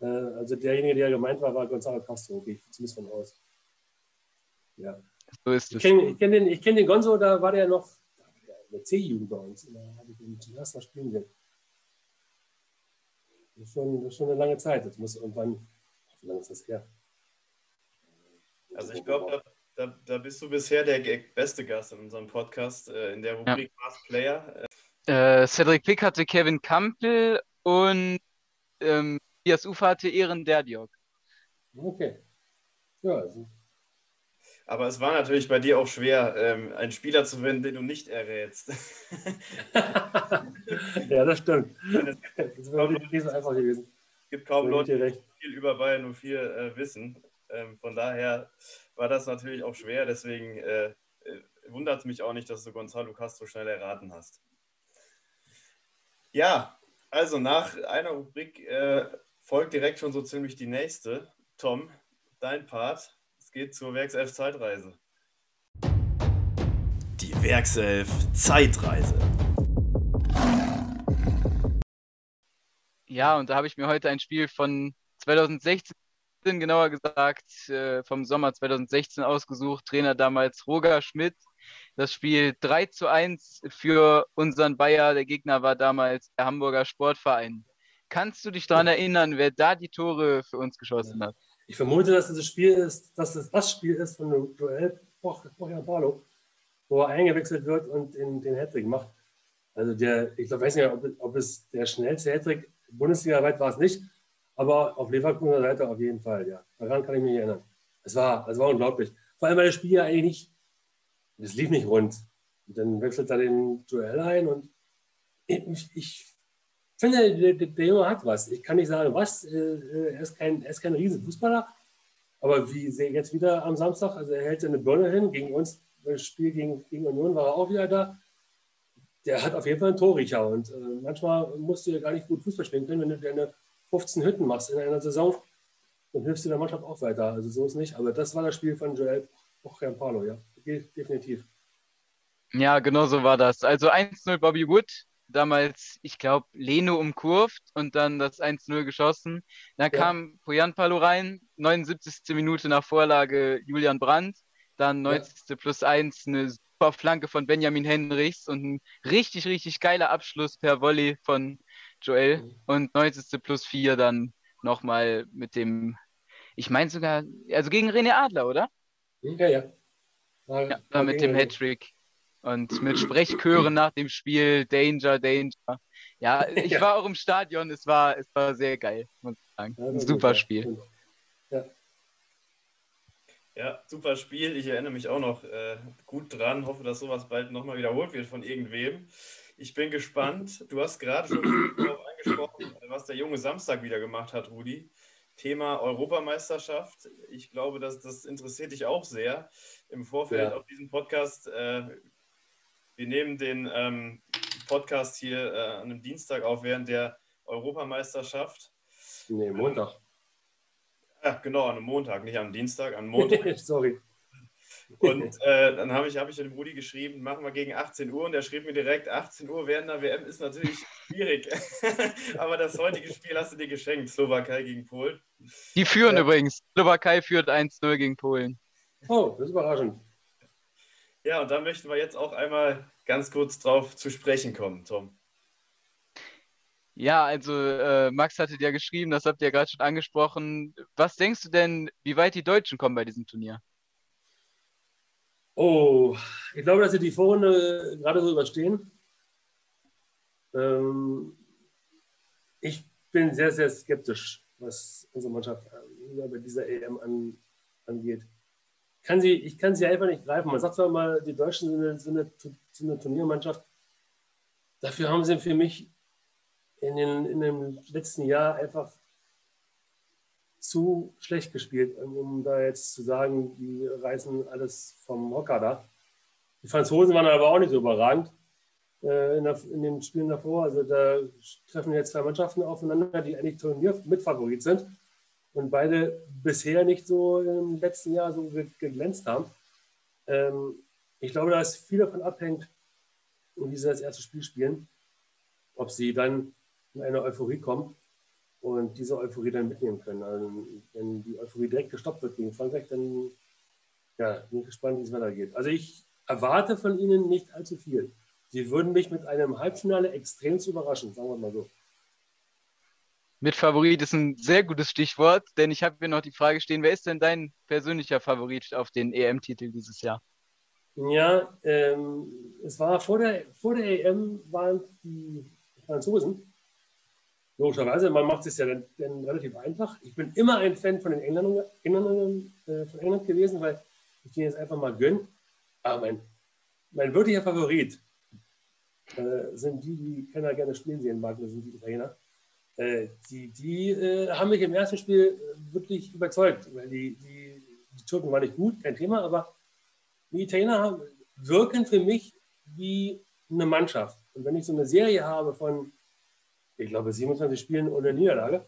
Äh, also derjenige, der gemeint war, war Gonzalo Castro, gehe ich zumindest von aus. Ja. So ist es. Ich kenne kenn den, kenn den Gonzo, da war der noch in der C-Jugend bei uns. Da habe ich ihn zum ersten Mal spielen sehen. Das ist, schon, das ist schon eine lange Zeit. Das muss irgendwann, wie lange ist das her? Also ich glaube, da, da, da, bist du bisher der beste Gast in unserem Podcast, äh, in der Rubrik ja. Mask Player. Äh, Cedric Pick hatte Kevin Campbell und ähm, Tobias Ufer hatte Ehren Derdiok. Okay. Ja, also. Aber es war natürlich bei dir auch schwer, ähm, einen Spieler zu finden, den du nicht errätst. [LAUGHS] ja, das stimmt. Das wäre nicht so einfach gewesen. Es gibt kaum Leute, die viel über Bayern 04 äh, wissen. Ähm, von daher war das natürlich auch schwer. Deswegen äh, äh wundert es mich auch nicht, dass du Gonzalo Castro schnell erraten hast. Ja, also nach einer Rubrik äh, folgt direkt schon so ziemlich die nächste. Tom, dein Part. Es geht zur Werkself Zeitreise. Die Werkself Zeitreise. Ja, und da habe ich mir heute ein Spiel von 2016, genauer gesagt, äh, vom Sommer 2016 ausgesucht. Trainer damals Roger Schmidt das Spiel 3 zu 1 für unseren Bayer. Der Gegner war damals der Hamburger Sportverein. Kannst du dich daran erinnern, wer da die Tore für uns geschossen hat? Ich vermute, dass das Spiel ist, dass es das Spiel ist von dem Duell Borja Barlo, wo er eingewechselt wird und den, den Hattrick macht. Also der, ich glaube, weiß nicht, ob, ob es der schnellste Hattrick Bundesliga-weit war es nicht, aber auf Leverkusener Seite auf jeden Fall, ja. Daran kann ich mich erinnern. Es war, es war unglaublich. Vor allem, weil das Spiel ja eigentlich nicht das lief nicht rund. Und dann wechselt er den Duell ein und ich, ich finde, der, der, Junge hat was. Ich kann nicht sagen, was. Äh, äh, er ist kein, er ist kein Riesenfußballer. Aber wie sehe jetzt wieder am Samstag, also er hält seine Birne hin, gegen uns, das Spiel gegen, gegen Union war er auch wieder da. Der hat auf jeden Fall einen Torriecher und äh, manchmal musst du ja gar nicht gut Fußball spielen können, wenn du deine 15 Hütten machst in einer Saison, dann hilfst du der Mannschaft auch weiter. Also so ist nicht. Aber das war das Spiel von Joel Paulo, ja definitiv. Ja, genau so war das. Also 1-0 Bobby Wood, damals, ich glaube, Leno umkurvt und dann das 1-0 geschossen. Dann ja. kam Poyan Palo rein, 79. Minute nach Vorlage Julian Brandt, dann 90. Ja. plus 1 eine super Flanke von Benjamin Henrichs und ein richtig, richtig geiler Abschluss per Volley von Joel mhm. und 90. plus 4 dann nochmal mit dem, ich meine sogar, also gegen René Adler, oder? Ja, ja. Ja, war mit dem Hattrick und mit Sprechchören nach dem Spiel, Danger, Danger. Ja, [LAUGHS] ich ja. war auch im Stadion, es war, es war sehr geil, muss ich sagen. Ja, Ein super Spiel. Ja. ja, super Spiel. Ich erinnere mich auch noch äh, gut dran, hoffe, dass sowas bald nochmal wiederholt wird von irgendwem. Ich bin gespannt. Du hast gerade schon [CLEARS THROAT] darauf angesprochen, was der junge Samstag wieder gemacht hat, Rudi. Thema Europameisterschaft. Ich glaube, dass das interessiert dich auch sehr. Im Vorfeld ja. auf diesem Podcast, äh, wir nehmen den ähm, Podcast hier äh, an einem Dienstag auf während der Europameisterschaft. Nee, Montag. Ja, genau, an einem Montag, nicht am Dienstag, am Montag. [LAUGHS] Sorry. Und äh, dann habe ich, hab ich dem Rudi geschrieben, machen wir gegen 18 Uhr. Und der schrieb mir direkt, 18 Uhr während der WM ist natürlich schwierig. [LAUGHS] Aber das heutige Spiel hast du dir geschenkt, Slowakei gegen Polen. Die führen ja. übrigens. Slowakei führt 1-0 gegen Polen. Oh, das ist überraschend. Ja, und da möchten wir jetzt auch einmal ganz kurz drauf zu sprechen kommen, Tom. Ja, also äh, Max hatte ja geschrieben, das habt ihr ja gerade schon angesprochen. Was denkst du denn, wie weit die Deutschen kommen bei diesem Turnier? Oh, ich glaube, dass sie die Vorrunde gerade so überstehen. Ähm, ich bin sehr, sehr skeptisch, was unsere Mannschaft äh, bei dieser EM an, angeht. Kann sie, ich kann sie einfach nicht greifen. Man sagt zwar mal, die Deutschen sind eine, sind eine, sind eine Turniermannschaft. Dafür haben sie für mich in, den, in dem letzten Jahr einfach zu schlecht gespielt, um da jetzt zu sagen, die reißen alles vom Hocker da. Die Franzosen waren aber auch nicht so überragend äh, in, der, in, den Spielen davor. Also da treffen jetzt zwei Mannschaften aufeinander, die eigentlich Turnier mitfavorit sind und beide bisher nicht so im letzten Jahr so geglänzt haben. Ähm, ich glaube, da ist viel davon abhängt, wie sie das erste Spiel spielen, ob sie dann in eine Euphorie kommen und diese Euphorie dann mitnehmen können. Also, wenn die Euphorie direkt gestoppt wird gegen Frankreich, dann ja, bin ich gespannt, wie es weitergeht. Also ich erwarte von ihnen nicht allzu viel. Sie würden mich mit einem Halbfinale extrem überraschen, sagen wir mal so. Mit Favorit ist ein sehr gutes Stichwort, denn ich habe mir noch die Frage stehen, wer ist denn dein persönlicher Favorit auf den EM-Titel dieses Jahr? Ja, ähm, es war vor der, vor der EM waren die Franzosen logischerweise, man macht es ja dann, dann, relativ einfach. Ich bin immer ein Fan von den Engländern, äh, von England gewesen, weil ich denen jetzt einfach mal gönne. Aber mein, mein wirklicher Favorit äh, sind die, die keiner gerne spielen sehen mag, das sind die Italiener. Äh, die die äh, haben mich im ersten Spiel wirklich überzeugt, weil die, die, die Türken waren nicht gut, kein Thema, aber die Italiener haben, wirken für mich wie eine Mannschaft. Und wenn ich so eine Serie habe von ich glaube, 27 Spielen ohne Niederlage.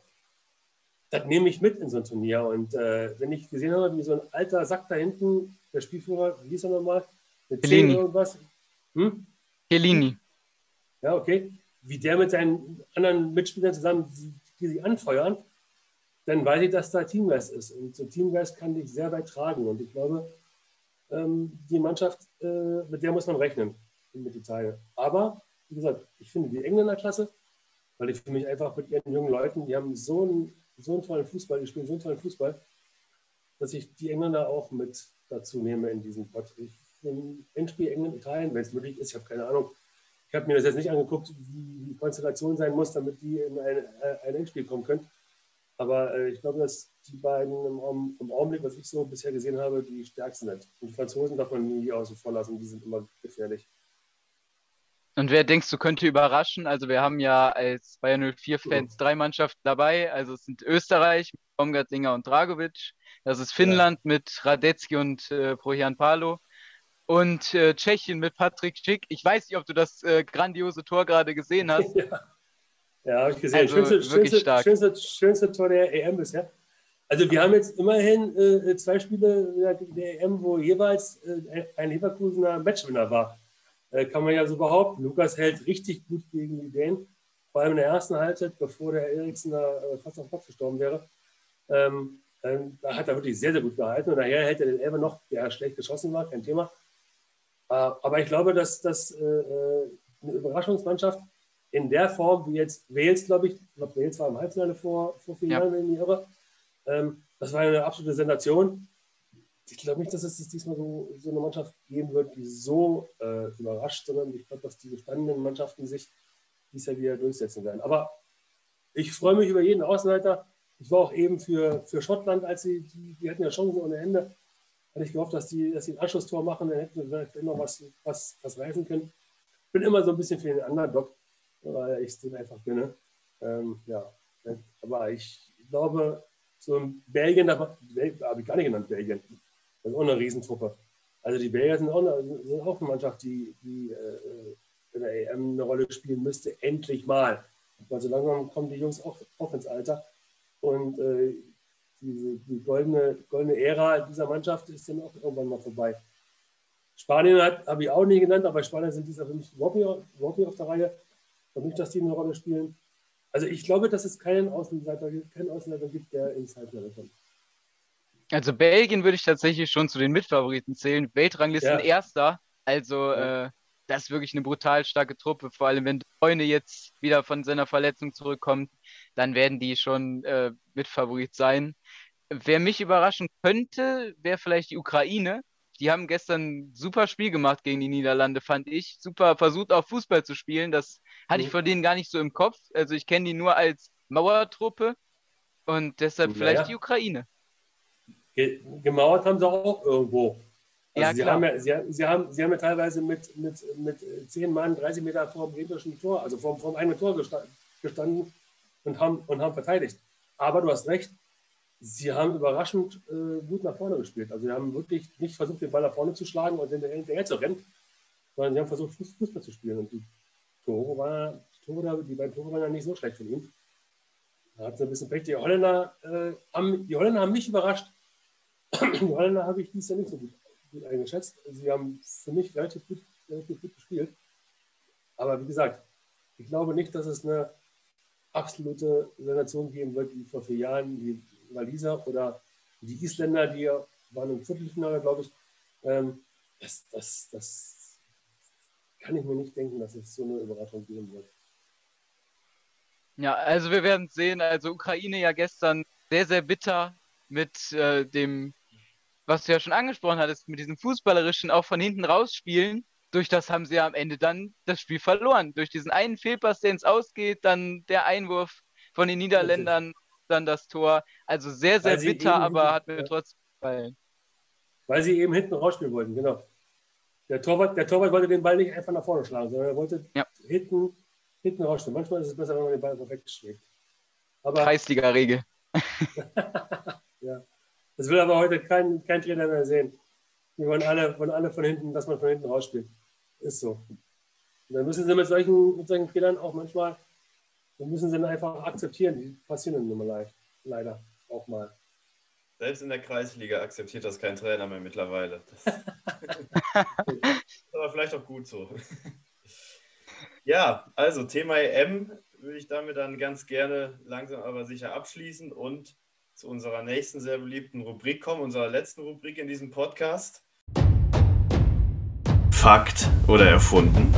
Das nehme ich mit in so ein Turnier. Und äh, wenn ich gesehen habe, wie so ein alter Sack da hinten, der Spielführer, wie hieß er nochmal? Mit Helini. irgendwas. Hm? Helini. Ja, okay. Wie der mit seinen anderen Mitspielern zusammen, die, sich anfeuern, dann weiß ich, dass da Teamgeist ist. Und so Teamgeist kann dich sehr weit tragen. Und ich glaube, ähm, die Mannschaft, äh, mit der muss man rechnen, mit Italien. Aber, wie gesagt, ich finde die Engländer klasse weil ich für mich einfach mit ihren jungen Leuten, die haben so einen, so einen tollen Fußball, die spielen so einen tollen Fußball, dass ich die Engländer auch mit dazu nehme in diesem Pott. Ich ein Endspiel England, Italien, wenn es möglich ist, ich habe keine Ahnung. Ich habe mir das jetzt nicht angeguckt, wie die Konstellation sein muss, damit die in ein, äh, ein Endspiel kommen können. Aber äh, ich glaube, dass die beiden im, im, Augenblick, was ich so bisher gesehen habe, die stärksten sind. Und die Franzosen darf man nie außen vor lassen, die sind immer gefährlich. Und wer denkst du, könnte überraschen? Also wir haben ja als Bayern 04-Fans drei Mannschaften dabei. Also es sind Österreich mit Baumgartlinger und Dragovic. Das ist Finnland ja. mit Radetzky und äh, Projan Palo. Und äh, Tschechien mit Patrick Schick. Ich weiß nicht, ob du das äh, grandiose Tor gerade gesehen [LAUGHS] hast. ja, ja habe ich gesehen. Also schönste, wirklich schönste, stark. Schönste, schönste Tor der EM bisher. Also wir haben jetzt immerhin äh, zwei Spiele der EM, wo jeweils äh, ein Leverkusener Matchwinner war. Äh, kann man ja so behaupten. Lukas hält richtig gut gegen die Dänen, vor allem in der ersten Halbzeit, bevor der Eriksen da äh, fast auf den Kopf gestorben wäre. Ähm, da hat er wirklich sehr, sehr gut gehalten und daher hält er den Elber noch, der schlecht geschossen war, kein Thema. Äh, aber ich glaube, dass das eine Überraschungsmannschaft in der Form, wie jetzt Wales, glaube ich, ich glaube, Wales war im Halbfinale vor, vor vier ja. Jahren, wenn ich mich irre. Ähm, das war eine absolute Sensation ich glaube nicht, dass es diesmal so, so, eine Mannschaft geben wird, die so äh, überrascht, sondern ich glaube, dass die gestandenen Mannschaften sich dies Jahr wieder durchsetzen werden. Aber ich freue mich über jeden Außenseiter. Ich war auch eben für, für Schottland, als sie, die, die hatten ja Chancen ohne Ende. Hatte ich gehofft, dass die, dass sie ein Anschlusstor machen, dann hätten wir vielleicht noch was, was, was reißen können. Bin immer so ein bisschen für den Underdog, weil ich es denen einfach gönne. Ähm, ja, aber ich glaube, so in Belgien, da habe ich gar nicht genannt, Belgien. Das ist auch eine Riesentruppe. Also die Belgier sind auch eine, sind auch eine Mannschaft, die, die äh, in der EM eine Rolle spielen müsste, endlich mal. Weil so langsam kommen die Jungs auch, auch ins Alter. Und äh, diese, die goldene, goldene Ära dieser Mannschaft ist dann auch irgendwann mal vorbei. Spanien habe ich auch nie genannt, aber Spanien sind dieser für mich Robbie, Robbie auf der Reihe. Für mich, dass die eine Rolle spielen. Also ich glaube, dass es keinen Außenseiter, keinen Außenseiter gibt, der ins Halbfinale kommt. Also Belgien würde ich tatsächlich schon zu den Mitfavoriten zählen. Weltranglisten ja. Erster. Also ja. äh, das ist wirklich eine brutal starke Truppe. Vor allem, wenn Freunde jetzt wieder von seiner Verletzung zurückkommt, dann werden die schon äh, Mitfavorit sein. Wer mich überraschen könnte, wäre vielleicht die Ukraine. Die haben gestern ein super Spiel gemacht gegen die Niederlande, fand ich. Super versucht auch Fußball zu spielen. Das hatte ich mhm. von denen gar nicht so im Kopf. Also ich kenne die nur als Mauertruppe und deshalb naja. vielleicht die Ukraine. Gemauert haben sie auch irgendwo. Also ja, sie. Haben ja, sie, sie, haben, sie haben ja teilweise mit, mit, mit 10 Mann 30 Meter vor dem gegnerischen Tor, also vor, vor dem eigenen Tor gestanden und haben, und haben verteidigt. Aber du hast recht, sie haben überraschend äh, gut nach vorne gespielt. Also sie haben wirklich nicht versucht, den Ball nach vorne zu schlagen und hinterher zu rennen, sondern sie haben versucht, Fußball zu spielen. Und die Tore, war, die, Tore die beiden Tore waren ja nicht so schlecht von ihm. Da hat es ein bisschen Pech. Die Holländer, äh, haben, die Holländer haben mich überrascht. Die Holländer habe ich dies Jahr nicht so gut gut eingeschätzt. Sie haben für mich relativ gut, relativ gut gespielt. Aber wie gesagt, ich glaube nicht, dass es eine absolute Sensation geben wird, wie vor vier Jahren die Waliser oder die Isländer, die waren im Viertelfinale, glaube ich. Ähm, das, das, das kann ich mir nicht denken, dass es so eine Überraschung geben wird. Ja, also wir werden sehen. Also Ukraine ja gestern sehr, sehr bitter mit äh, dem was du ja schon angesprochen hattest, mit diesem fußballerischen auch von hinten rausspielen, durch das haben sie ja am Ende dann das Spiel verloren. Durch diesen einen Fehlpass, der ins Ausgeht, dann der Einwurf von den Niederländern, dann das Tor. Also sehr, sehr bitter, aber hat mir trotzdem gefallen. Weil sie eben hinten rausspielen wollten, genau. Der Torwart, der Torwart wollte den Ball nicht einfach nach vorne schlagen, sondern er wollte ja. hinten, hinten rausspielen. Manchmal ist es besser, wenn man den Ball perfekt schlägt. Kreisliga-Regel. [LAUGHS] ja. Das will aber heute kein, kein Trainer mehr sehen. Wir wollen alle, wollen alle von hinten, dass man von hinten rausspielt. Ist so. Und dann müssen sie mit solchen, mit solchen Fehlern auch manchmal, dann müssen sie dann einfach akzeptieren. Die passieren dann immer leider auch mal. Selbst in der Kreisliga akzeptiert das kein Trainer mehr mittlerweile. Das [LAUGHS] aber vielleicht auch gut so. Ja, also Thema EM würde ich damit dann ganz gerne langsam aber sicher abschließen und zu unserer nächsten sehr beliebten Rubrik kommen, unserer letzten Rubrik in diesem Podcast. Fakt oder erfunden?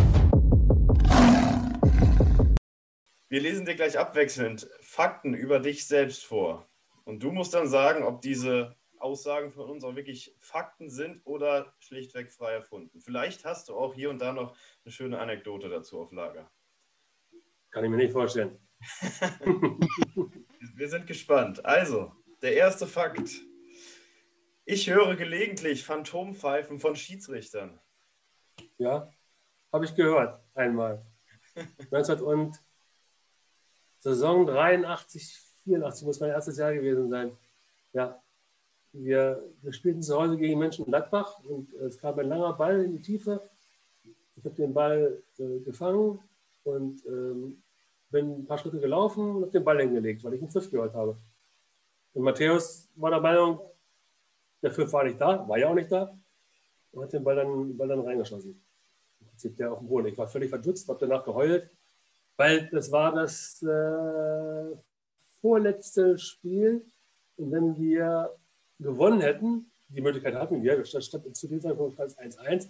Wir lesen dir gleich abwechselnd Fakten über dich selbst vor. Und du musst dann sagen, ob diese Aussagen von uns auch wirklich Fakten sind oder schlichtweg frei erfunden. Vielleicht hast du auch hier und da noch eine schöne Anekdote dazu auf Lager. Kann ich mir nicht vorstellen. [LAUGHS] Wir sind gespannt. Also, der erste Fakt. Ich höre gelegentlich Phantompfeifen von Schiedsrichtern. Ja, habe ich gehört, einmal. 19 und Saison 83, 84 muss mein erstes Jahr gewesen sein. Ja, wir, wir spielten zu Hause gegen Menschen Gladbach und es kam ein langer Ball in die Tiefe. Ich habe den Ball äh, gefangen und ähm, bin ein paar Schritte gelaufen und habe den Ball hingelegt, weil ich einen Pfiff gehört habe. Und Matthäus war der Meinung, der Pfiff war nicht da, war ja auch nicht da, und hat den Ball dann, Ball dann reingeschossen. Im Prinzip der auf dem Boden. Ich war völlig verdutzt, habe danach geheult, weil das war das äh, vorletzte Spiel. Und wenn wir gewonnen hätten, die Möglichkeit hatten wir, das stand zu dem Zeitpunkt 1-1.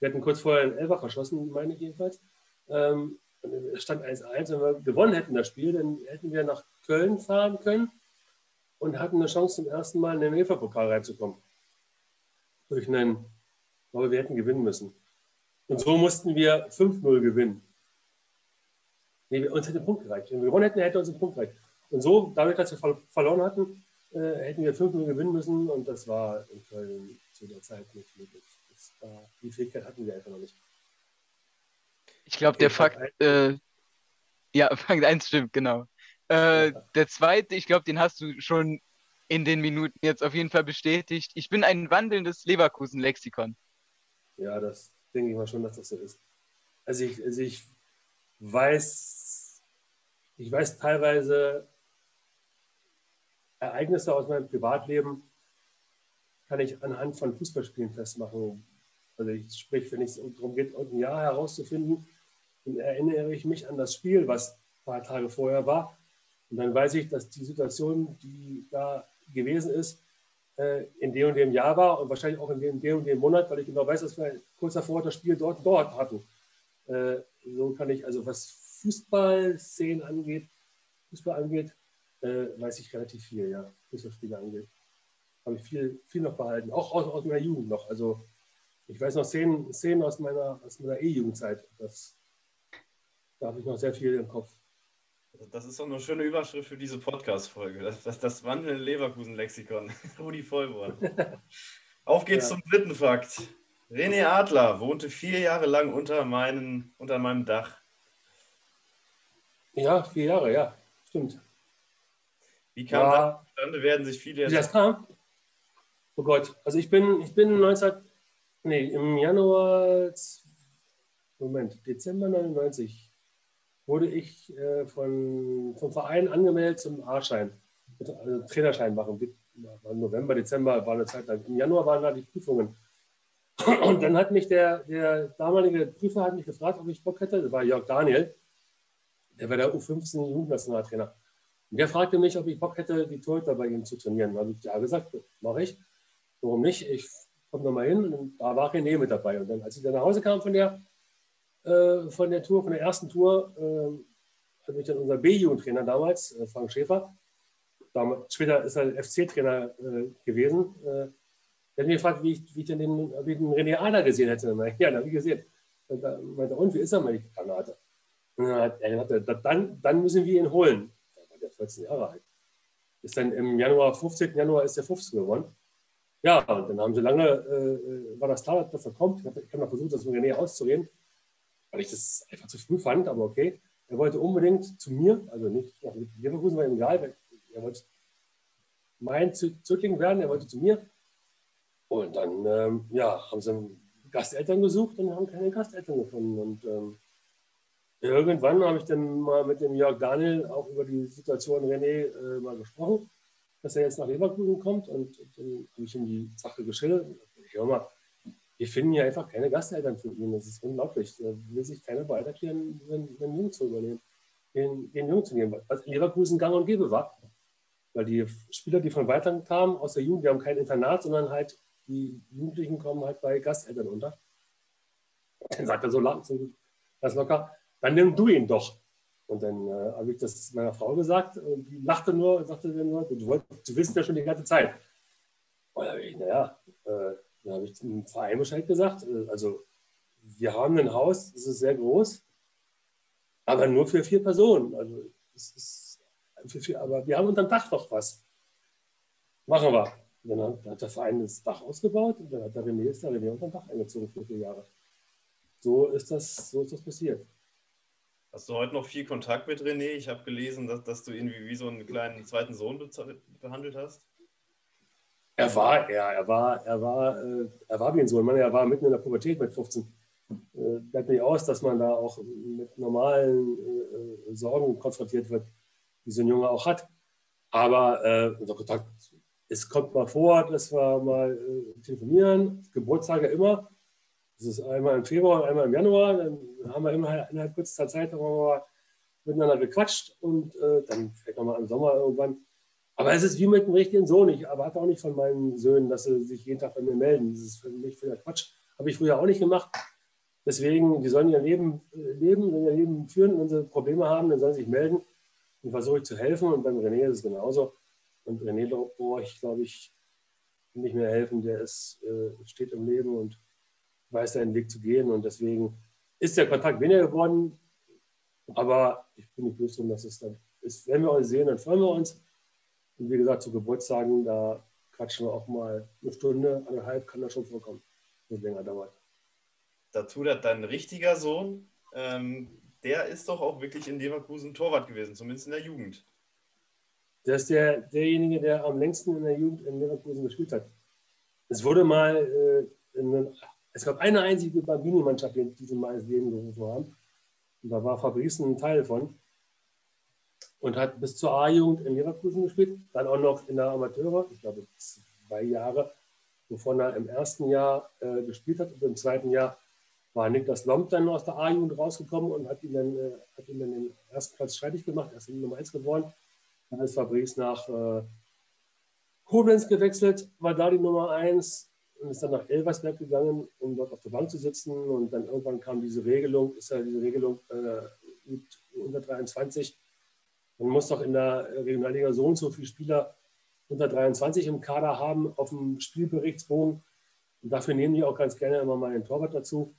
Wir hatten kurz vorher einen Elfer verschossen, meine ich jedenfalls. Ähm, stand 1-1. Wenn wir gewonnen hätten das Spiel, dann hätten wir nach Köln fahren können und hatten eine Chance, zum ersten Mal in den UEFA-Pokal reinzukommen. Durch einen, aber wir hätten gewinnen müssen. Und so mussten wir 5-0 gewinnen. Nee, uns hätte ein Punkt gereicht. Wenn wir gewonnen hätten, hätte uns ein Punkt gereicht. Und so, dadurch, dass wir verloren hatten, äh, hätten wir 5-0 gewinnen müssen und das war in Köln zu der Zeit nicht möglich. War, die Fähigkeit hatten wir einfach noch nicht. Ich glaube, der Fakt, äh, ja, [LAUGHS] Fakt 1 stimmt, genau. Äh, der zweite, ich glaube, den hast du schon in den Minuten jetzt auf jeden Fall bestätigt. Ich bin ein wandelndes Leverkusen-Lexikon. Ja, das denke ich mal schon, dass das so ist. Also ich, also ich weiß, ich weiß teilweise Ereignisse aus meinem Privatleben, kann ich anhand von Fußballspielen festmachen. Also ich sprich, wenn es darum geht, ein Jahr herauszufinden, dann erinnere ich mich an das Spiel, was ein paar Tage vorher war. Und dann weiß ich, dass die Situation, die da gewesen ist, äh, in dem und dem Jahr war und wahrscheinlich auch in dem, dem und dem Monat, weil ich genau weiß, dass wir kurz davor das Spiel dort und dort hatten. Äh, so kann ich, also was Fußballszenen angeht, Fußball angeht, äh, weiß ich relativ viel, ja, Fußballspiele angeht. Habe ich viel, viel noch behalten, auch aus, aus meiner Jugend noch. Also ich weiß noch Szenen, Szenen aus meiner, aus meiner E-Jugendzeit. Da habe ich noch sehr viel im Kopf. Das ist doch eine schöne Überschrift für diese Podcast-Folge. Das, das, das wandelnde Leverkusen-Lexikon. [LAUGHS] Rudi Vollborn. Auf geht's ja. zum dritten Fakt. René Adler wohnte vier Jahre lang unter, meinen, unter meinem Dach. Ja, vier Jahre, ja, stimmt. Wie kam ja. das zustande? Werden sich viele jetzt. Wie das kam? Oh Gott, also ich bin, ich bin 19, nee, im Januar, Moment, Dezember 99 wurde ich äh, von, vom Verein angemeldet zum A-Schein, also Trainerschein machen. Im November, Dezember war eine Zeit lang. Im Januar waren da die Prüfungen. Und dann hat mich der, der damalige Prüfer hat mich gefragt, ob ich Bock hätte. Das war Jörg Daniel, der war der U15 Jugendnationaltrainer. Und der fragte mich, ob ich Bock hätte, die Torhüter bei ihm zu trainieren. Da habe ich ja gesagt, mache ich. Warum nicht? Ich komme nochmal hin. Und da war René mit dabei. Und dann, als ich dann nach Hause kam von der, äh, von der Tour, von der ersten Tour, äh, hat mich dann unser B-Jugendtrainer damals, äh, Frank Schäfer, damals, später ist er FC-Trainer äh, gewesen, äh, der hat mich gefragt, wie ich, wie ich denn den, ob den René Adler gesehen hätte. Ja, den habe ich gesehen. Und, da meinte, und wie ist er, meine Granate? Dann hat er gesagt, dann, dann müssen wir ihn holen. Da war der 14 Jahre alt. Ist dann im Januar, 15. Januar ist der 15 geworden. Ja, und dann haben sie lange, äh, war das klar, dass er kommt. Ich habe hab mal versucht, das mit René auszureden weil ich das einfach zu früh fand, aber okay. Er wollte unbedingt zu mir, also nicht nach Leverkusen, war ihm egal, er wollte mein Zögling werden, er wollte zu mir. Und dann ähm, ja, haben sie Gasteltern gesucht und haben keine Gasteltern gefunden. Und ähm, irgendwann habe ich dann mal mit dem Jörg Daniel auch über die Situation René äh, mal gesprochen, dass er jetzt nach Leverkusen kommt. Und dann habe ich ihm die Sache geschildert. Höre mal, wir finden hier einfach keine Gasteltern für ihn. Das ist unglaublich. Da will sich keiner bereit erklären, einen, einen Jungen zu übernehmen, den, den Jungen zu nehmen, was in Leverkusen gang und gäbe war. Weil die Spieler, die von weiter kamen, aus der Jugend, die haben kein Internat, sondern halt die Jugendlichen kommen halt bei Gasteltern unter. Dann sagt er so ganz locker, dann nimm du ihn doch. Und dann äh, habe ich das meiner Frau gesagt und die lachte nur und sagte dann nur, du, du willst ja schon die ganze Zeit. Und da ich, naja, äh, da habe ich zum Verein Bescheid gesagt. Äh, also, wir haben ein Haus, das ist sehr groß, aber nur für vier Personen. Also, es ist für vier, aber wir haben unter dem Dach doch was. Machen wir. Dann hat, hat, der Verein das Dach ausgebaut und dann hat der René, ist der René unter dem Dach eingezogen für vier Jahre. So ist das, so ist das passiert. Hast du heute noch viel Kontakt mit René? Ich habe gelesen, dass, dass du ihn wie so einen kleinen zweiten Sohn behandelt hast. Er war, ja, er war, er war, äh, er war wie ein Sohn. Er war mitten in der Pubertät mit 15. Äh, bleibt nicht aus, dass man da auch mit normalen äh, Sorgen konfrontiert wird, die so ein Junge auch hat. Aber äh, unser Kontakt, es kommt mal vor, dass wir mal äh, telefonieren, Geburtstage immer. Das ist einmal im Februar, einmal im Januar. Dann haben wir immer innerhalb kurzer Zeit miteinander gequatscht und äh, dann vielleicht nochmal im Sommer irgendwann aber es ist wie mit einem richtigen Sohn. Ich erwarte auch nicht von meinen Söhnen, dass sie sich jeden Tag bei mir melden. Das ist für mich völliger Quatsch. Habe ich früher auch nicht gemacht. Deswegen, die sollen ihr Leben äh, leben, sollen ihr Leben führen. Wenn sie Probleme haben, dann sollen sie sich melden. Und versuche ich zu helfen. Und beim René ist es genauso. Und René brauche ich, glaube ich, nicht mehr helfen. Der ist, äh, steht im Leben und weiß seinen Weg zu gehen. Und deswegen ist der Kontakt weniger geworden. Aber ich bin nicht böse drum, dass es dann ist. Wenn wir uns sehen, dann freuen wir uns. Und wie gesagt, zu Geburtstagen, da quatschen wir auch mal eine Stunde, eineinhalb, kann das schon vorkommen, wenn es länger dauert. Dazu hat dein richtiger Sohn, ähm, der ist doch auch wirklich in Leverkusen Torwart gewesen, zumindest in der Jugend. Der ist der, derjenige, der am längsten in der Jugend in Leverkusen gespielt hat. Es wurde mal, äh, in, es gab eine einzige Bambini-Mannschaft, die diese mal ins Leben gerufen haben. Und da war Fabrice ein Teil von. Und hat bis zur A-Jugend in Leverkusen gespielt, dann auch noch in der Amateure, ich glaube zwei Jahre, wovon er im ersten Jahr äh, gespielt hat. Und im zweiten Jahr war Niklas Lomb dann aus der A-Jugend rausgekommen und hat ihn dann, äh, dann den ersten Platz streitig gemacht. Er ist Nummer 1 geworden. Dann ist Fabrice nach äh, Koblenz gewechselt, war da die Nummer 1 und ist dann nach Elversberg gegangen, um dort auf der Bank zu sitzen. Und dann irgendwann kam diese Regelung, ist ja diese Regelung äh, unter 23. Man muss doch in der Regionalliga so und so viele Spieler unter 23 im Kader haben auf dem Spielberichtsbogen. Und dafür nehmen die auch ganz gerne immer mal den Torwart dazu.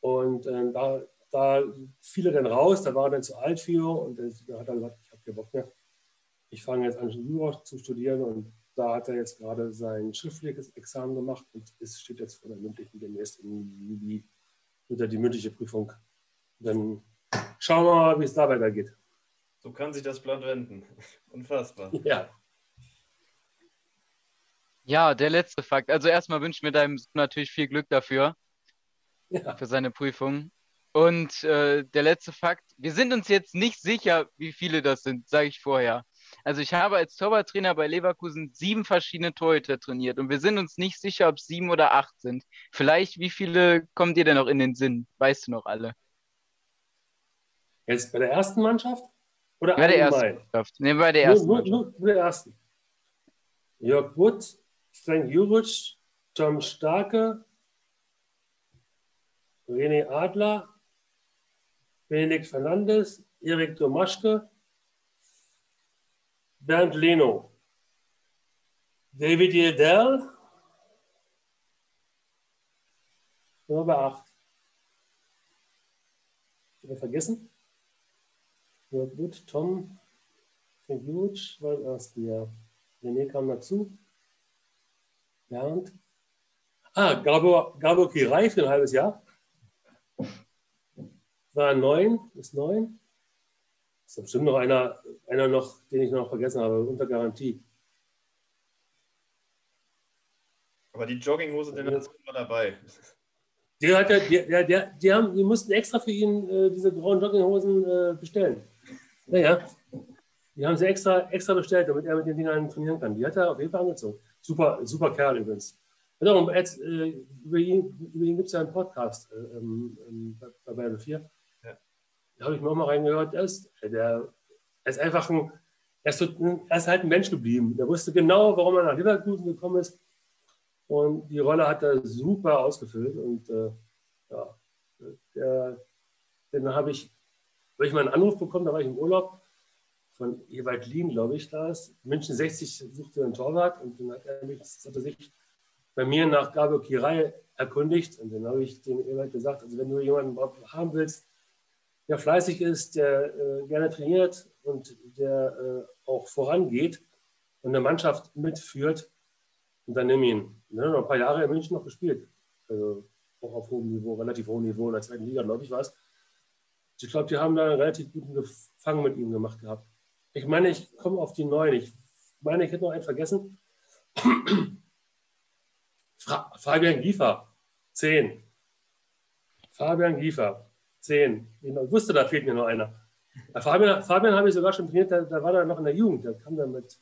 Und äh, da, da fiel er dann raus, da war er dann zu alt für und da hat er gesagt, ich habe keinen Bock mehr. Ich fange jetzt an, Jura zu studieren und da hat er jetzt gerade sein schriftliches Examen gemacht und es steht jetzt vor der mündlichen demnächst im Juli unter die mündliche Prüfung. Dann schauen wir mal, wie es da weitergeht. So kann sich das Blatt wenden. [LAUGHS] Unfassbar. Ja. Ja, der letzte Fakt. Also erstmal wünsche ich mir deinem Sohn natürlich viel Glück dafür, ja. für seine Prüfung. Und äh, der letzte Fakt, wir sind uns jetzt nicht sicher, wie viele das sind, sage ich vorher. Also ich habe als Torwarttrainer bei Leverkusen sieben verschiedene Torhüter trainiert und wir sind uns nicht sicher, ob es sieben oder acht sind. Vielleicht, wie viele kommen dir denn noch in den Sinn? Weißt du noch alle? Jetzt bei der ersten Mannschaft? Oder bei der ersten Mannschaft. Nee, bei der ersten nur, nur, nur der ersten. Jörg Wood, Frank Juric, Tom Starke, René Adler, Benedikt Fernandes, Erik Domaschke, Bernd Leno, David Yedel, Nummer 8. Habe ich vergessen? Ja, gut, Tom, Frank Juric war im ersten Jahr. René kam dazu. Bernd. Ah, Gabor, Gabor Kirai für ein halbes Jahr. War neun, ist neun. Ist bestimmt noch einer, einer noch, den ich noch vergessen habe, unter Garantie. Aber die Jogginghose, den hat immer dabei. Der hat ja, der, der, der, die, haben, die mussten extra für ihn äh, diese grauen Jogginghosen äh, bestellen. Naja, die haben sie extra, extra bestellt, damit er mit den Dingern trainieren kann. Die hat er auf jeden Fall angezogen. Super, super Kerl übrigens. Darum, jetzt, äh, über ihn, über ihn gibt es ja einen Podcast äh, ähm, bei Bayern 4. Ja. Da habe ich mir auch mal reingehört. Er ist, der, er ist einfach ein, er ist, er ist halt ein Mensch geblieben. Der wusste genau, warum er nach Leverkusen gekommen ist. Und die Rolle hat er super ausgefüllt. Und äh, ja, der, den habe ich, habe ich mal einen Anruf bekommen, da war ich im Urlaub von Ewald Lien, glaube ich, da ist. München 60 suchte einen Torwart und dann hat er mich, hat er sich bei mir nach Gabio Kirai erkundigt und dann habe ich dem Ewald gesagt, also wenn du jemanden haben willst, der fleißig ist, der äh, gerne trainiert und der äh, auch vorangeht und eine Mannschaft mitführt, und dann nimm ihn. Ne, noch ein paar Jahre in München noch gespielt. Also auch auf hohem Niveau, relativ hohem Niveau in der zweiten Liga, glaube ich, war es. Ich glaube, die haben da einen relativ guten Gefang mit ihm gemacht gehabt. Ich meine, ich komme auf die neun. Ich meine, ich hätte noch einen vergessen. [CLEARS THROAT] Fra Fabian Giefer, 10. Fabian Giefer, 10. Ich wusste, da fehlt mir noch einer. Fabian, Fabian habe ich sogar schon trainiert, da, da war er noch in der Jugend. Der kam dann mit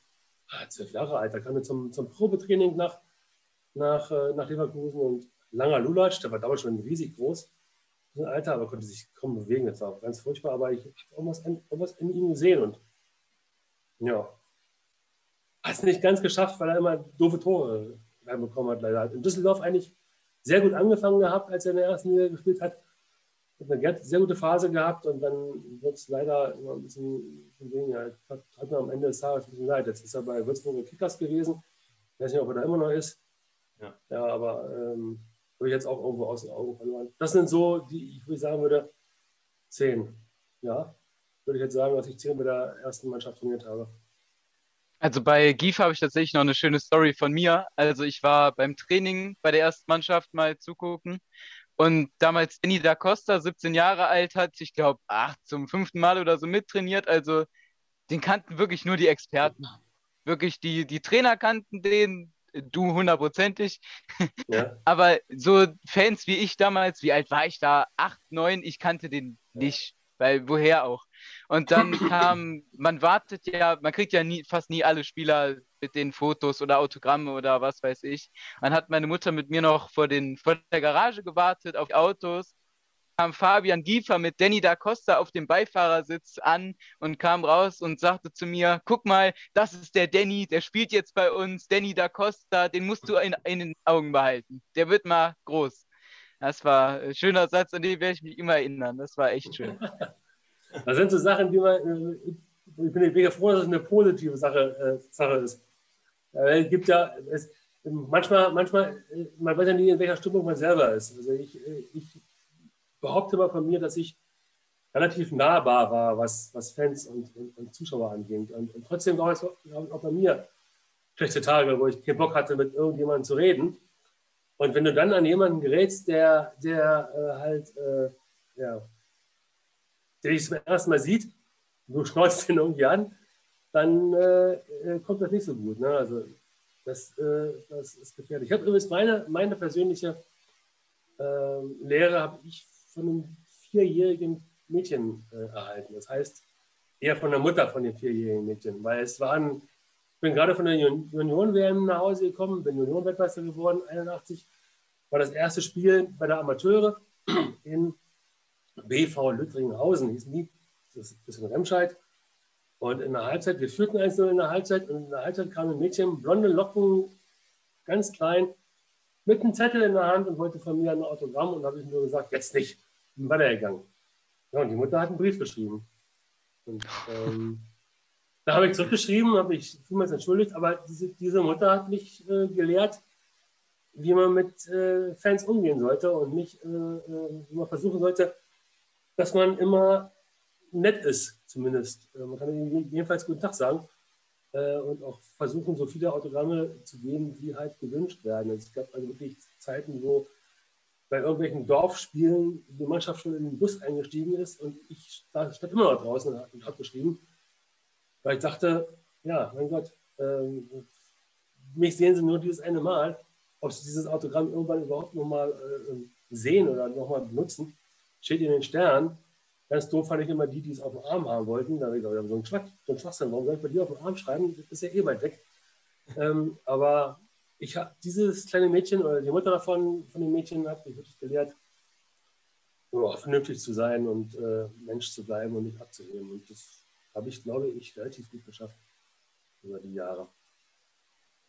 ah, zwölf Jahre alt, da kam er zum, zum Probetraining nach, nach, äh, nach Leverkusen und langer Lulatsch, der war damals schon riesig groß. Alter, aber konnte sich kaum bewegen. Das war ganz furchtbar, aber ich habe irgendwas, irgendwas in ihm gesehen und ja. Hat es nicht ganz geschafft, weil er immer doofe Tore reinbekommen hat, leider. Hat in Düsseldorf eigentlich sehr gut angefangen gehabt, als er in der ersten Liga gespielt hat. Hat eine sehr gute Phase gehabt und dann wird es leider immer ein bisschen, bisschen weniger. Hat, hat mir am Ende des Tages ein bisschen leid. Jetzt ist er bei Würzburger Kickers gewesen. Ich weiß nicht, ob er da immer noch ist. Ja, ja aber ähm, habe ich jetzt auch irgendwo aus den Augen verloren. Das sind so, die ich würde sagen würde, zehn. Ja, würde ich jetzt sagen, dass ich zehn mit der ersten Mannschaft trainiert habe. Also bei GIF habe ich tatsächlich noch eine schöne Story von mir. Also ich war beim Training bei der ersten Mannschaft mal zugucken und damals Danny da Costa, 17 Jahre alt, hat, ich glaube, zum fünften Mal oder so mittrainiert. Also den kannten wirklich nur die Experten. Wirklich, die, die Trainer kannten den, du hundertprozentig. Ja. [LAUGHS] Aber so Fans wie ich damals, wie alt war ich da? Acht, neun, ich kannte den nicht. Weil woher auch? Und dann [CLEARS THROAT] kam, man wartet ja, man kriegt ja nie, fast nie alle Spieler mit den Fotos oder Autogramme oder was weiß ich. Dann hat meine Mutter mit mir noch vor, den, vor der Garage gewartet auf die Autos kam Fabian Giefer mit Danny da Costa auf dem Beifahrersitz an und kam raus und sagte zu mir, guck mal, das ist der Danny, der spielt jetzt bei uns, Danny da Costa, den musst du in, in den Augen behalten. Der wird mal groß. Das war ein schöner Satz, an den werde ich mich immer erinnern. Das war echt schön. [LAUGHS] Das sind so Sachen, die man, äh, ich bin mega froh, dass es eine positive Sache, äh, Sache ist. Es gibt ja, es, manchmal, manchmal, äh, man weiß ja nie, in welcher Stimmung man selber ist. Also ich, ich behaupte mal von mir, dass ich relativ nahbar war, was, was Fans und, und, und Zuschauer anging. Und, und trotzdem gab es auch bei mir schlechte Tage, wo ich keinen Bock hatte, mit irgendjemandem zu reden. Und wenn du dann an jemanden gerätst, der, der äh, halt, äh, ja, der dich zum ersten Mal sieht, du schnauzt ihn irgendwie an, dann äh, äh, kommt das nicht so gut. Ne? Also das, äh, das ist gefährlich. Ich habe übrigens meine, meine persönliche ähm, Lehre habe ich von einem vierjährigen Mädchen äh, erhalten. Das heißt, eher von der Mutter von dem vierjährigen Mädchen, weil es waren, ich bin gerade von der Junioren-WM nach Hause gekommen, bin Junioren-Weltmeister geworden, 81, war das erste Spiel bei der Amateure in BV Lüttringhausen, hieß nie, das ist in Remscheid. Und in der Halbzeit, wir führten 1-0 in der Halbzeit und in der Halbzeit kam ein Mädchen, blonde Locken, ganz klein, mit einem Zettel in der Hand und wollte von mir ein Autogramm und habe ich nur gesagt, jetzt nicht. Und weitergegangen. Ja, und die Mutter hat einen Brief geschrieben. Und ähm, [LAUGHS] da habe ich zurückgeschrieben, habe ich vielmals entschuldigt, aber diese, diese Mutter hat mich äh, gelehrt, wie man mit äh, Fans umgehen sollte und nicht, äh, äh wie man versuchen sollte, dass man immer nett ist, zumindest. Äh, man kann jedenfalls guten Tag sagen äh, und auch versuchen, so viele Autogramme zu geben, wie halt gewünscht werden. Es gab also wirklich Zeiten, wo bei irgendwelchen Dorfspielen die Mannschaft schon in den Bus eingestiegen ist und ich stand immer noch draußen und habe geschrieben, weil ich dachte, ja, mein Gott, ähm, mich sehen sie nur dieses eine Mal. Ob sie dieses Autogramm irgendwann überhaupt nochmal äh, sehen oder nochmal benutzen, steht in den Sternen. Ganz doof fand ich immer die, die es auf dem Arm haben wollten. Da habe ich gesagt, so ein, Schwach, so ein Schwachsinn, warum soll ich bei dir auf dem Arm schreiben? Das ist ja eh weit weg. Ähm, aber ich habe dieses kleine Mädchen oder die Mutter davon, von dem Mädchen, hat mich wirklich gelehrt, oh, vernünftig zu sein und äh, Mensch zu bleiben und nicht abzuheben. Und das habe ich, glaube ich, relativ gut geschafft über die Jahre.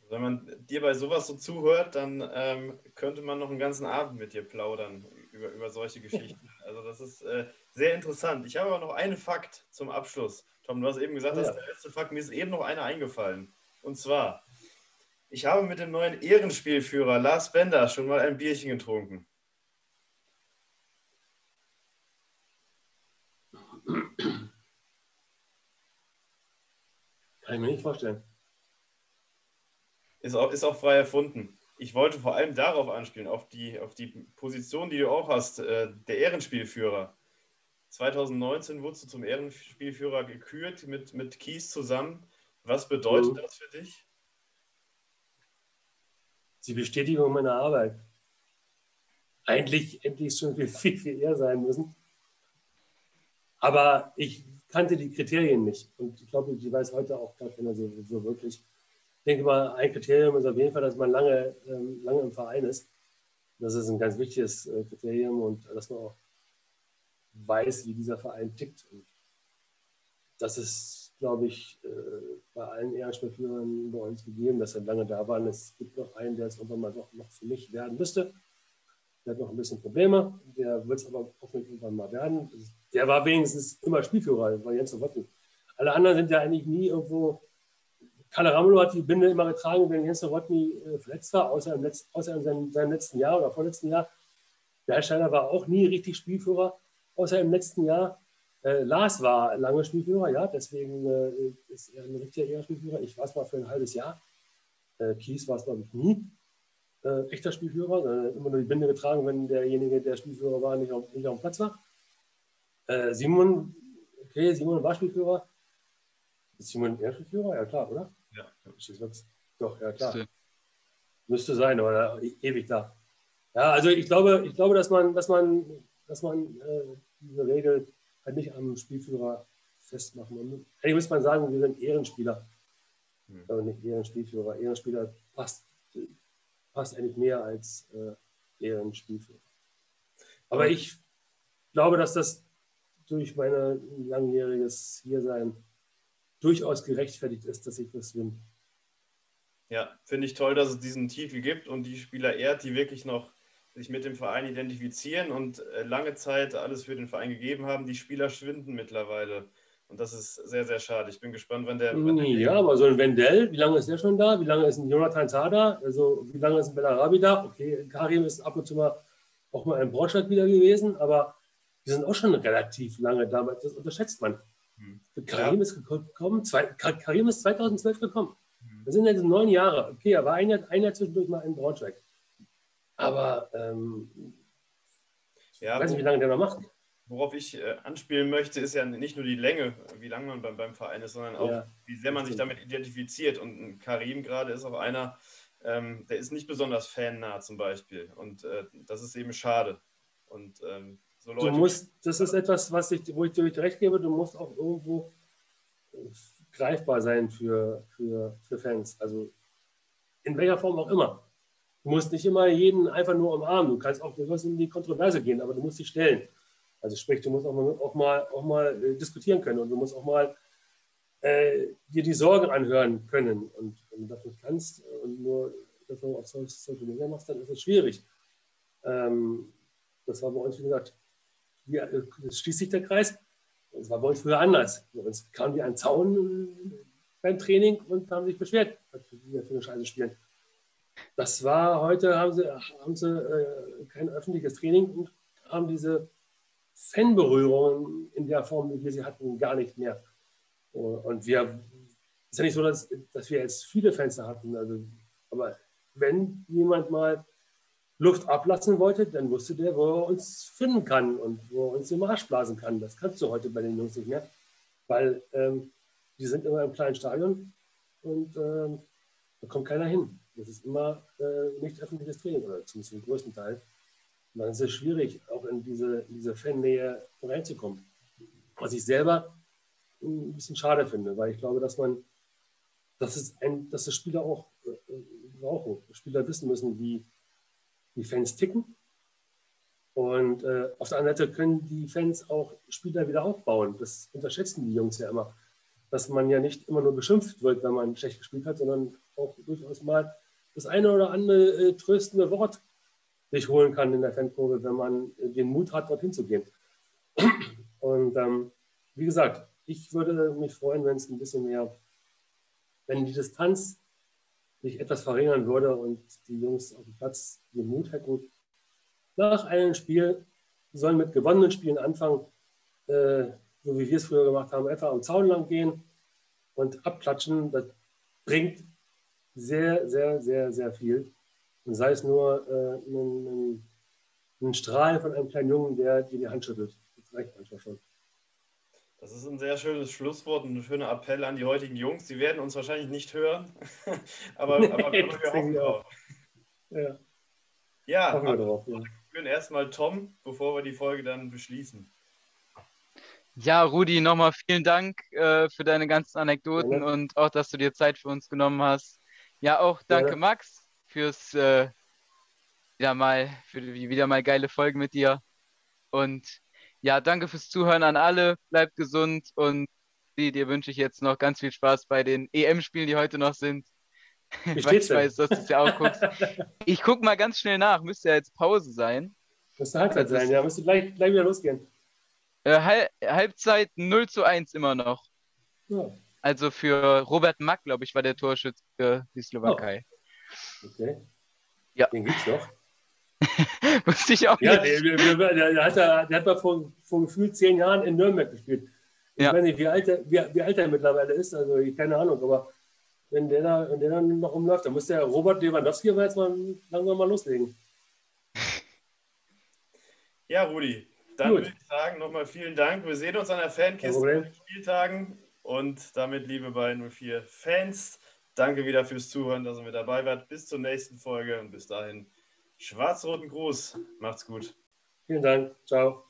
Wenn man dir bei sowas so zuhört, dann ähm, könnte man noch einen ganzen Abend mit dir plaudern über, über solche Geschichten. [LAUGHS] Also das ist äh, sehr interessant. Ich habe aber noch einen Fakt zum Abschluss. Tom, du hast eben gesagt, ja. das ist der letzte Fakt. Mir ist eben noch einer eingefallen. Und zwar, ich habe mit dem neuen Ehrenspielführer Lars Bender schon mal ein Bierchen getrunken. Kann ich mir nicht vorstellen. Ist auch, ist auch frei erfunden. Ich wollte vor allem darauf anspielen, auf die, auf die Position, die du auch hast, äh, der Ehrenspielführer. 2019 wurdest du zum Ehrenspielführer gekürt mit, mit Kies zusammen. Was bedeutet mhm. das für dich? Die Bestätigung meiner Arbeit. Eigentlich endlich schon viel, [LAUGHS] viel, viel eher sein müssen. Aber ich kannte die Kriterien nicht. Und ich glaube, die weiß heute auch gar keiner so, so wirklich. Ich denke mal, ein Kriterium ist auf jeden Fall, dass man lange, ähm, lange im Verein ist. Das ist ein ganz wichtiges äh, Kriterium und dass man auch weiß, wie dieser Verein tickt. Und das ist, glaube ich, äh, bei allen Ehrenspielführern bei uns gegeben, dass er lange da waren. Es gibt noch einen, der es irgendwann mal noch, noch für mich werden müsste. Der hat noch ein bisschen Probleme. Der wird es aber hoffentlich irgendwann mal werden. Der war wenigstens immer Spielführer, war Jens Nowotny. Alle anderen sind ja eigentlich nie irgendwo. Kalle Ramelow hat die Binde immer getragen, wenn Jens Nowotny äh, verletzt war, außer, im Letz-, außer in seinem, seinem letzten Jahr oder vorletzten Jahr. Der Steiner war auch nie richtig Spielführer außer im letzten Jahr. Äh, Lars war lange Spielführer, ja, deswegen äh, ist er ein richtiger Ehrspielführer. Ich war es mal für ein halbes Jahr. Äh, Kies war es, glaube ich, nie äh, echter Spielführer, sondern immer nur die Binde getragen, wenn derjenige, der Spielführer war, nicht auf, nicht auf dem Platz war. Äh, Simon, okay, Simon war Spielführer. Ist Simon Ehrenspielführer? Ja, klar, oder? Ja. Doch, ja, klar. Müsste sein, aber ewig da. Ja, also ich glaube, ich glaube, dass man, dass man, dass man äh, diese Regel halt nicht am Spielführer festmachen. Eigentlich muss man sagen, wir sind Ehrenspieler. Hm. Aber nicht Ehrenspielführer. Ehrenspieler passt, passt eigentlich mehr als äh, Ehrenspielführer. Aber ich glaube, dass das durch mein langjähriges Hiersein durchaus gerechtfertigt ist, dass ich das bin. Ja, finde ich toll, dass es diesen Titel gibt und die Spieler ehrt, die wirklich noch sich mit dem Verein identifizieren und äh, lange Zeit alles für den Verein gegeben haben. Die Spieler schwinden mittlerweile. Und das ist sehr, sehr schade. Ich bin gespannt, wann der. Wann der ja, aber so ein Wendell, wie lange ist der schon da? Wie lange ist ein Jonathan Tada? Also, wie lange ist ein Bellarabi da? Okay, Karim ist ab und zu mal auch mal ein Braunschweig wieder gewesen, aber die sind auch schon relativ lange da. Das unterschätzt man. Hm. Karim ja. ist gekommen, zwei, Karim ist 2012 gekommen. Hm. Das sind jetzt neun Jahre. Okay, er war ein Jahr, ein Jahr zwischendurch mal in Braunschweig. Aber ähm, ja, ich weiß nicht, wie lange der noch macht. Worauf ich äh, anspielen möchte, ist ja nicht nur die Länge, wie lange man beim, beim Verein ist, sondern auch, ja. wie sehr man sich damit identifiziert. Und Karim gerade ist auch einer, ähm, der ist nicht besonders fannah zum Beispiel. Und äh, das ist eben schade. Und ähm, so Leute. Du musst, das ist etwas, was ich, wo ich dir recht gebe, du musst auch irgendwo greifbar sein für, für, für Fans. Also in welcher Form auch immer. Du musst nicht immer jeden einfach nur umarmen. Du kannst auch durchaus in die Kontroverse gehen, aber du musst dich stellen. Also sprich, du musst auch mal, auch mal, auch mal äh, diskutieren können und du musst auch mal äh, dir die Sorgen anhören können. Und wenn du das nicht kannst und nur das auf Social Media machst, dann ist es schwierig. Ähm, das war bei uns, wie gesagt, hier, äh, schließt sich der Kreis. Das war bei uns früher anders. Bei uns kamen die an den Zaun äh, beim Training und haben sich beschwert, was wir für eine Scheiße spielen. Das war heute, haben sie, haben sie äh, kein öffentliches Training und haben diese Fanberührungen in der Form, wie wir sie hatten, gar nicht mehr. Und wir, es ist ja nicht so, dass, dass wir jetzt viele Fenster hatten. Also, aber wenn jemand mal Luft ablassen wollte, dann wusste der, wo er uns finden kann und wo er uns im Arsch blasen kann. Das kannst du heute bei den Jungs nicht mehr, weil ähm, die sind immer im kleinen Stadion und ähm, da kommt keiner hin. Das ist immer äh, nicht öffentliches Training oder zumindest im größten Teil. Und dann ist es schwierig, auch in diese, in diese Fannähe reinzukommen. Was ich selber ein bisschen schade finde, weil ich glaube, dass man, dass, es ein, dass das Spieler auch äh, brauchen. Spieler wissen müssen, wie die Fans ticken. Und äh, auf der anderen Seite können die Fans auch Spieler wieder aufbauen. Das unterschätzen die Jungs ja immer. Dass man ja nicht immer nur beschimpft wird, wenn man schlecht gespielt hat, sondern auch durchaus mal das eine oder andere äh, tröstende Wort sich holen kann in der Fankurve, wenn man den Mut hat, dorthin zu gehen. [CLEARS THROAT] Und ähm, wie gesagt, ich würde mich freuen, wenn es ein bisschen mehr, wenn die Distanz sich etwas verringern würde und die Jungs auf dem Platz den Mut hätten, nach einem Spiel, sollen mit gewonnenen Spielen anfangen, äh, so wie wir es früher gemacht haben, etwa am Zaun lang gehen und abklatschen. Das bringt sehr, sehr, sehr, sehr viel. Und sei es nur äh, ein, ein, ein, Strahl von einem kleinen Jungen, der dir die Hand schüttelt. Das reicht manchmal schon. Das ist ein sehr schönes Schlusswort und ein schöner Appell an die heutigen Jungs. Sie werden uns wahrscheinlich nicht hören, [LAUGHS] aber, nee, aber, wir hoffen drauf. Ja, ja, hoffen wir drauf, ja. wir erstmal Tom, bevor wir die Folge dann beschließen. Ja, Rudi, nochmal vielen Dank äh, für deine ganzen Anekdoten ja. und auch, dass du dir Zeit für uns genommen hast. Ja, auch danke, ja. Max fürs äh, wieder mal für die wieder mal geile Folge mit dir. Und ja, danke fürs Zuhören an alle. Bleibt gesund und dir wünsche ich jetzt noch ganz viel Spaß bei den EM-Spielen, die heute noch sind. [LAUGHS] Ich weiß, dass du es ja auch guckst. [LAUGHS] Ich gucke mal ganz schnell nach. Müsste ja jetzt Pause sein. Müsste Halbzeit sein, ja. Müsste gleich, gleich wieder losgehen. Äh, Halb Halbzeit 0 zu 1 immer noch. Ja. Also für Robert Mack, glaube ich, war der Torschütze für die Slowakei. Oh. Okay. Ja. Den gibt's noch. [LAUGHS] Wusste ich auch ja, nicht. Der, der, der, der, hat, der hat mal vor, vor gefühlt zehn Jahren in Nürnberg gespielt. Ich ja. weiß nicht, wie alt, er, wie, wie alt er mittlerweile ist, also ich, keine Ahnung, aber wenn der, da, wenn der dann noch rumläuft, dann muss der Robert Lewandowski aber jetzt mal langsam mal loslegen. Ja, Rudi, dann Gut. würde ich sagen, nochmal vielen Dank. Wir sehen uns an der Fankiste bei den Spieltagen. Und damit, liebe Bayern 04 Fans, danke wieder fürs Zuhören, dass ihr mit dabei wart. Bis zur nächsten Folge und bis dahin schwarz-roten Gruß. Macht's gut. Vielen Dank. Ciao.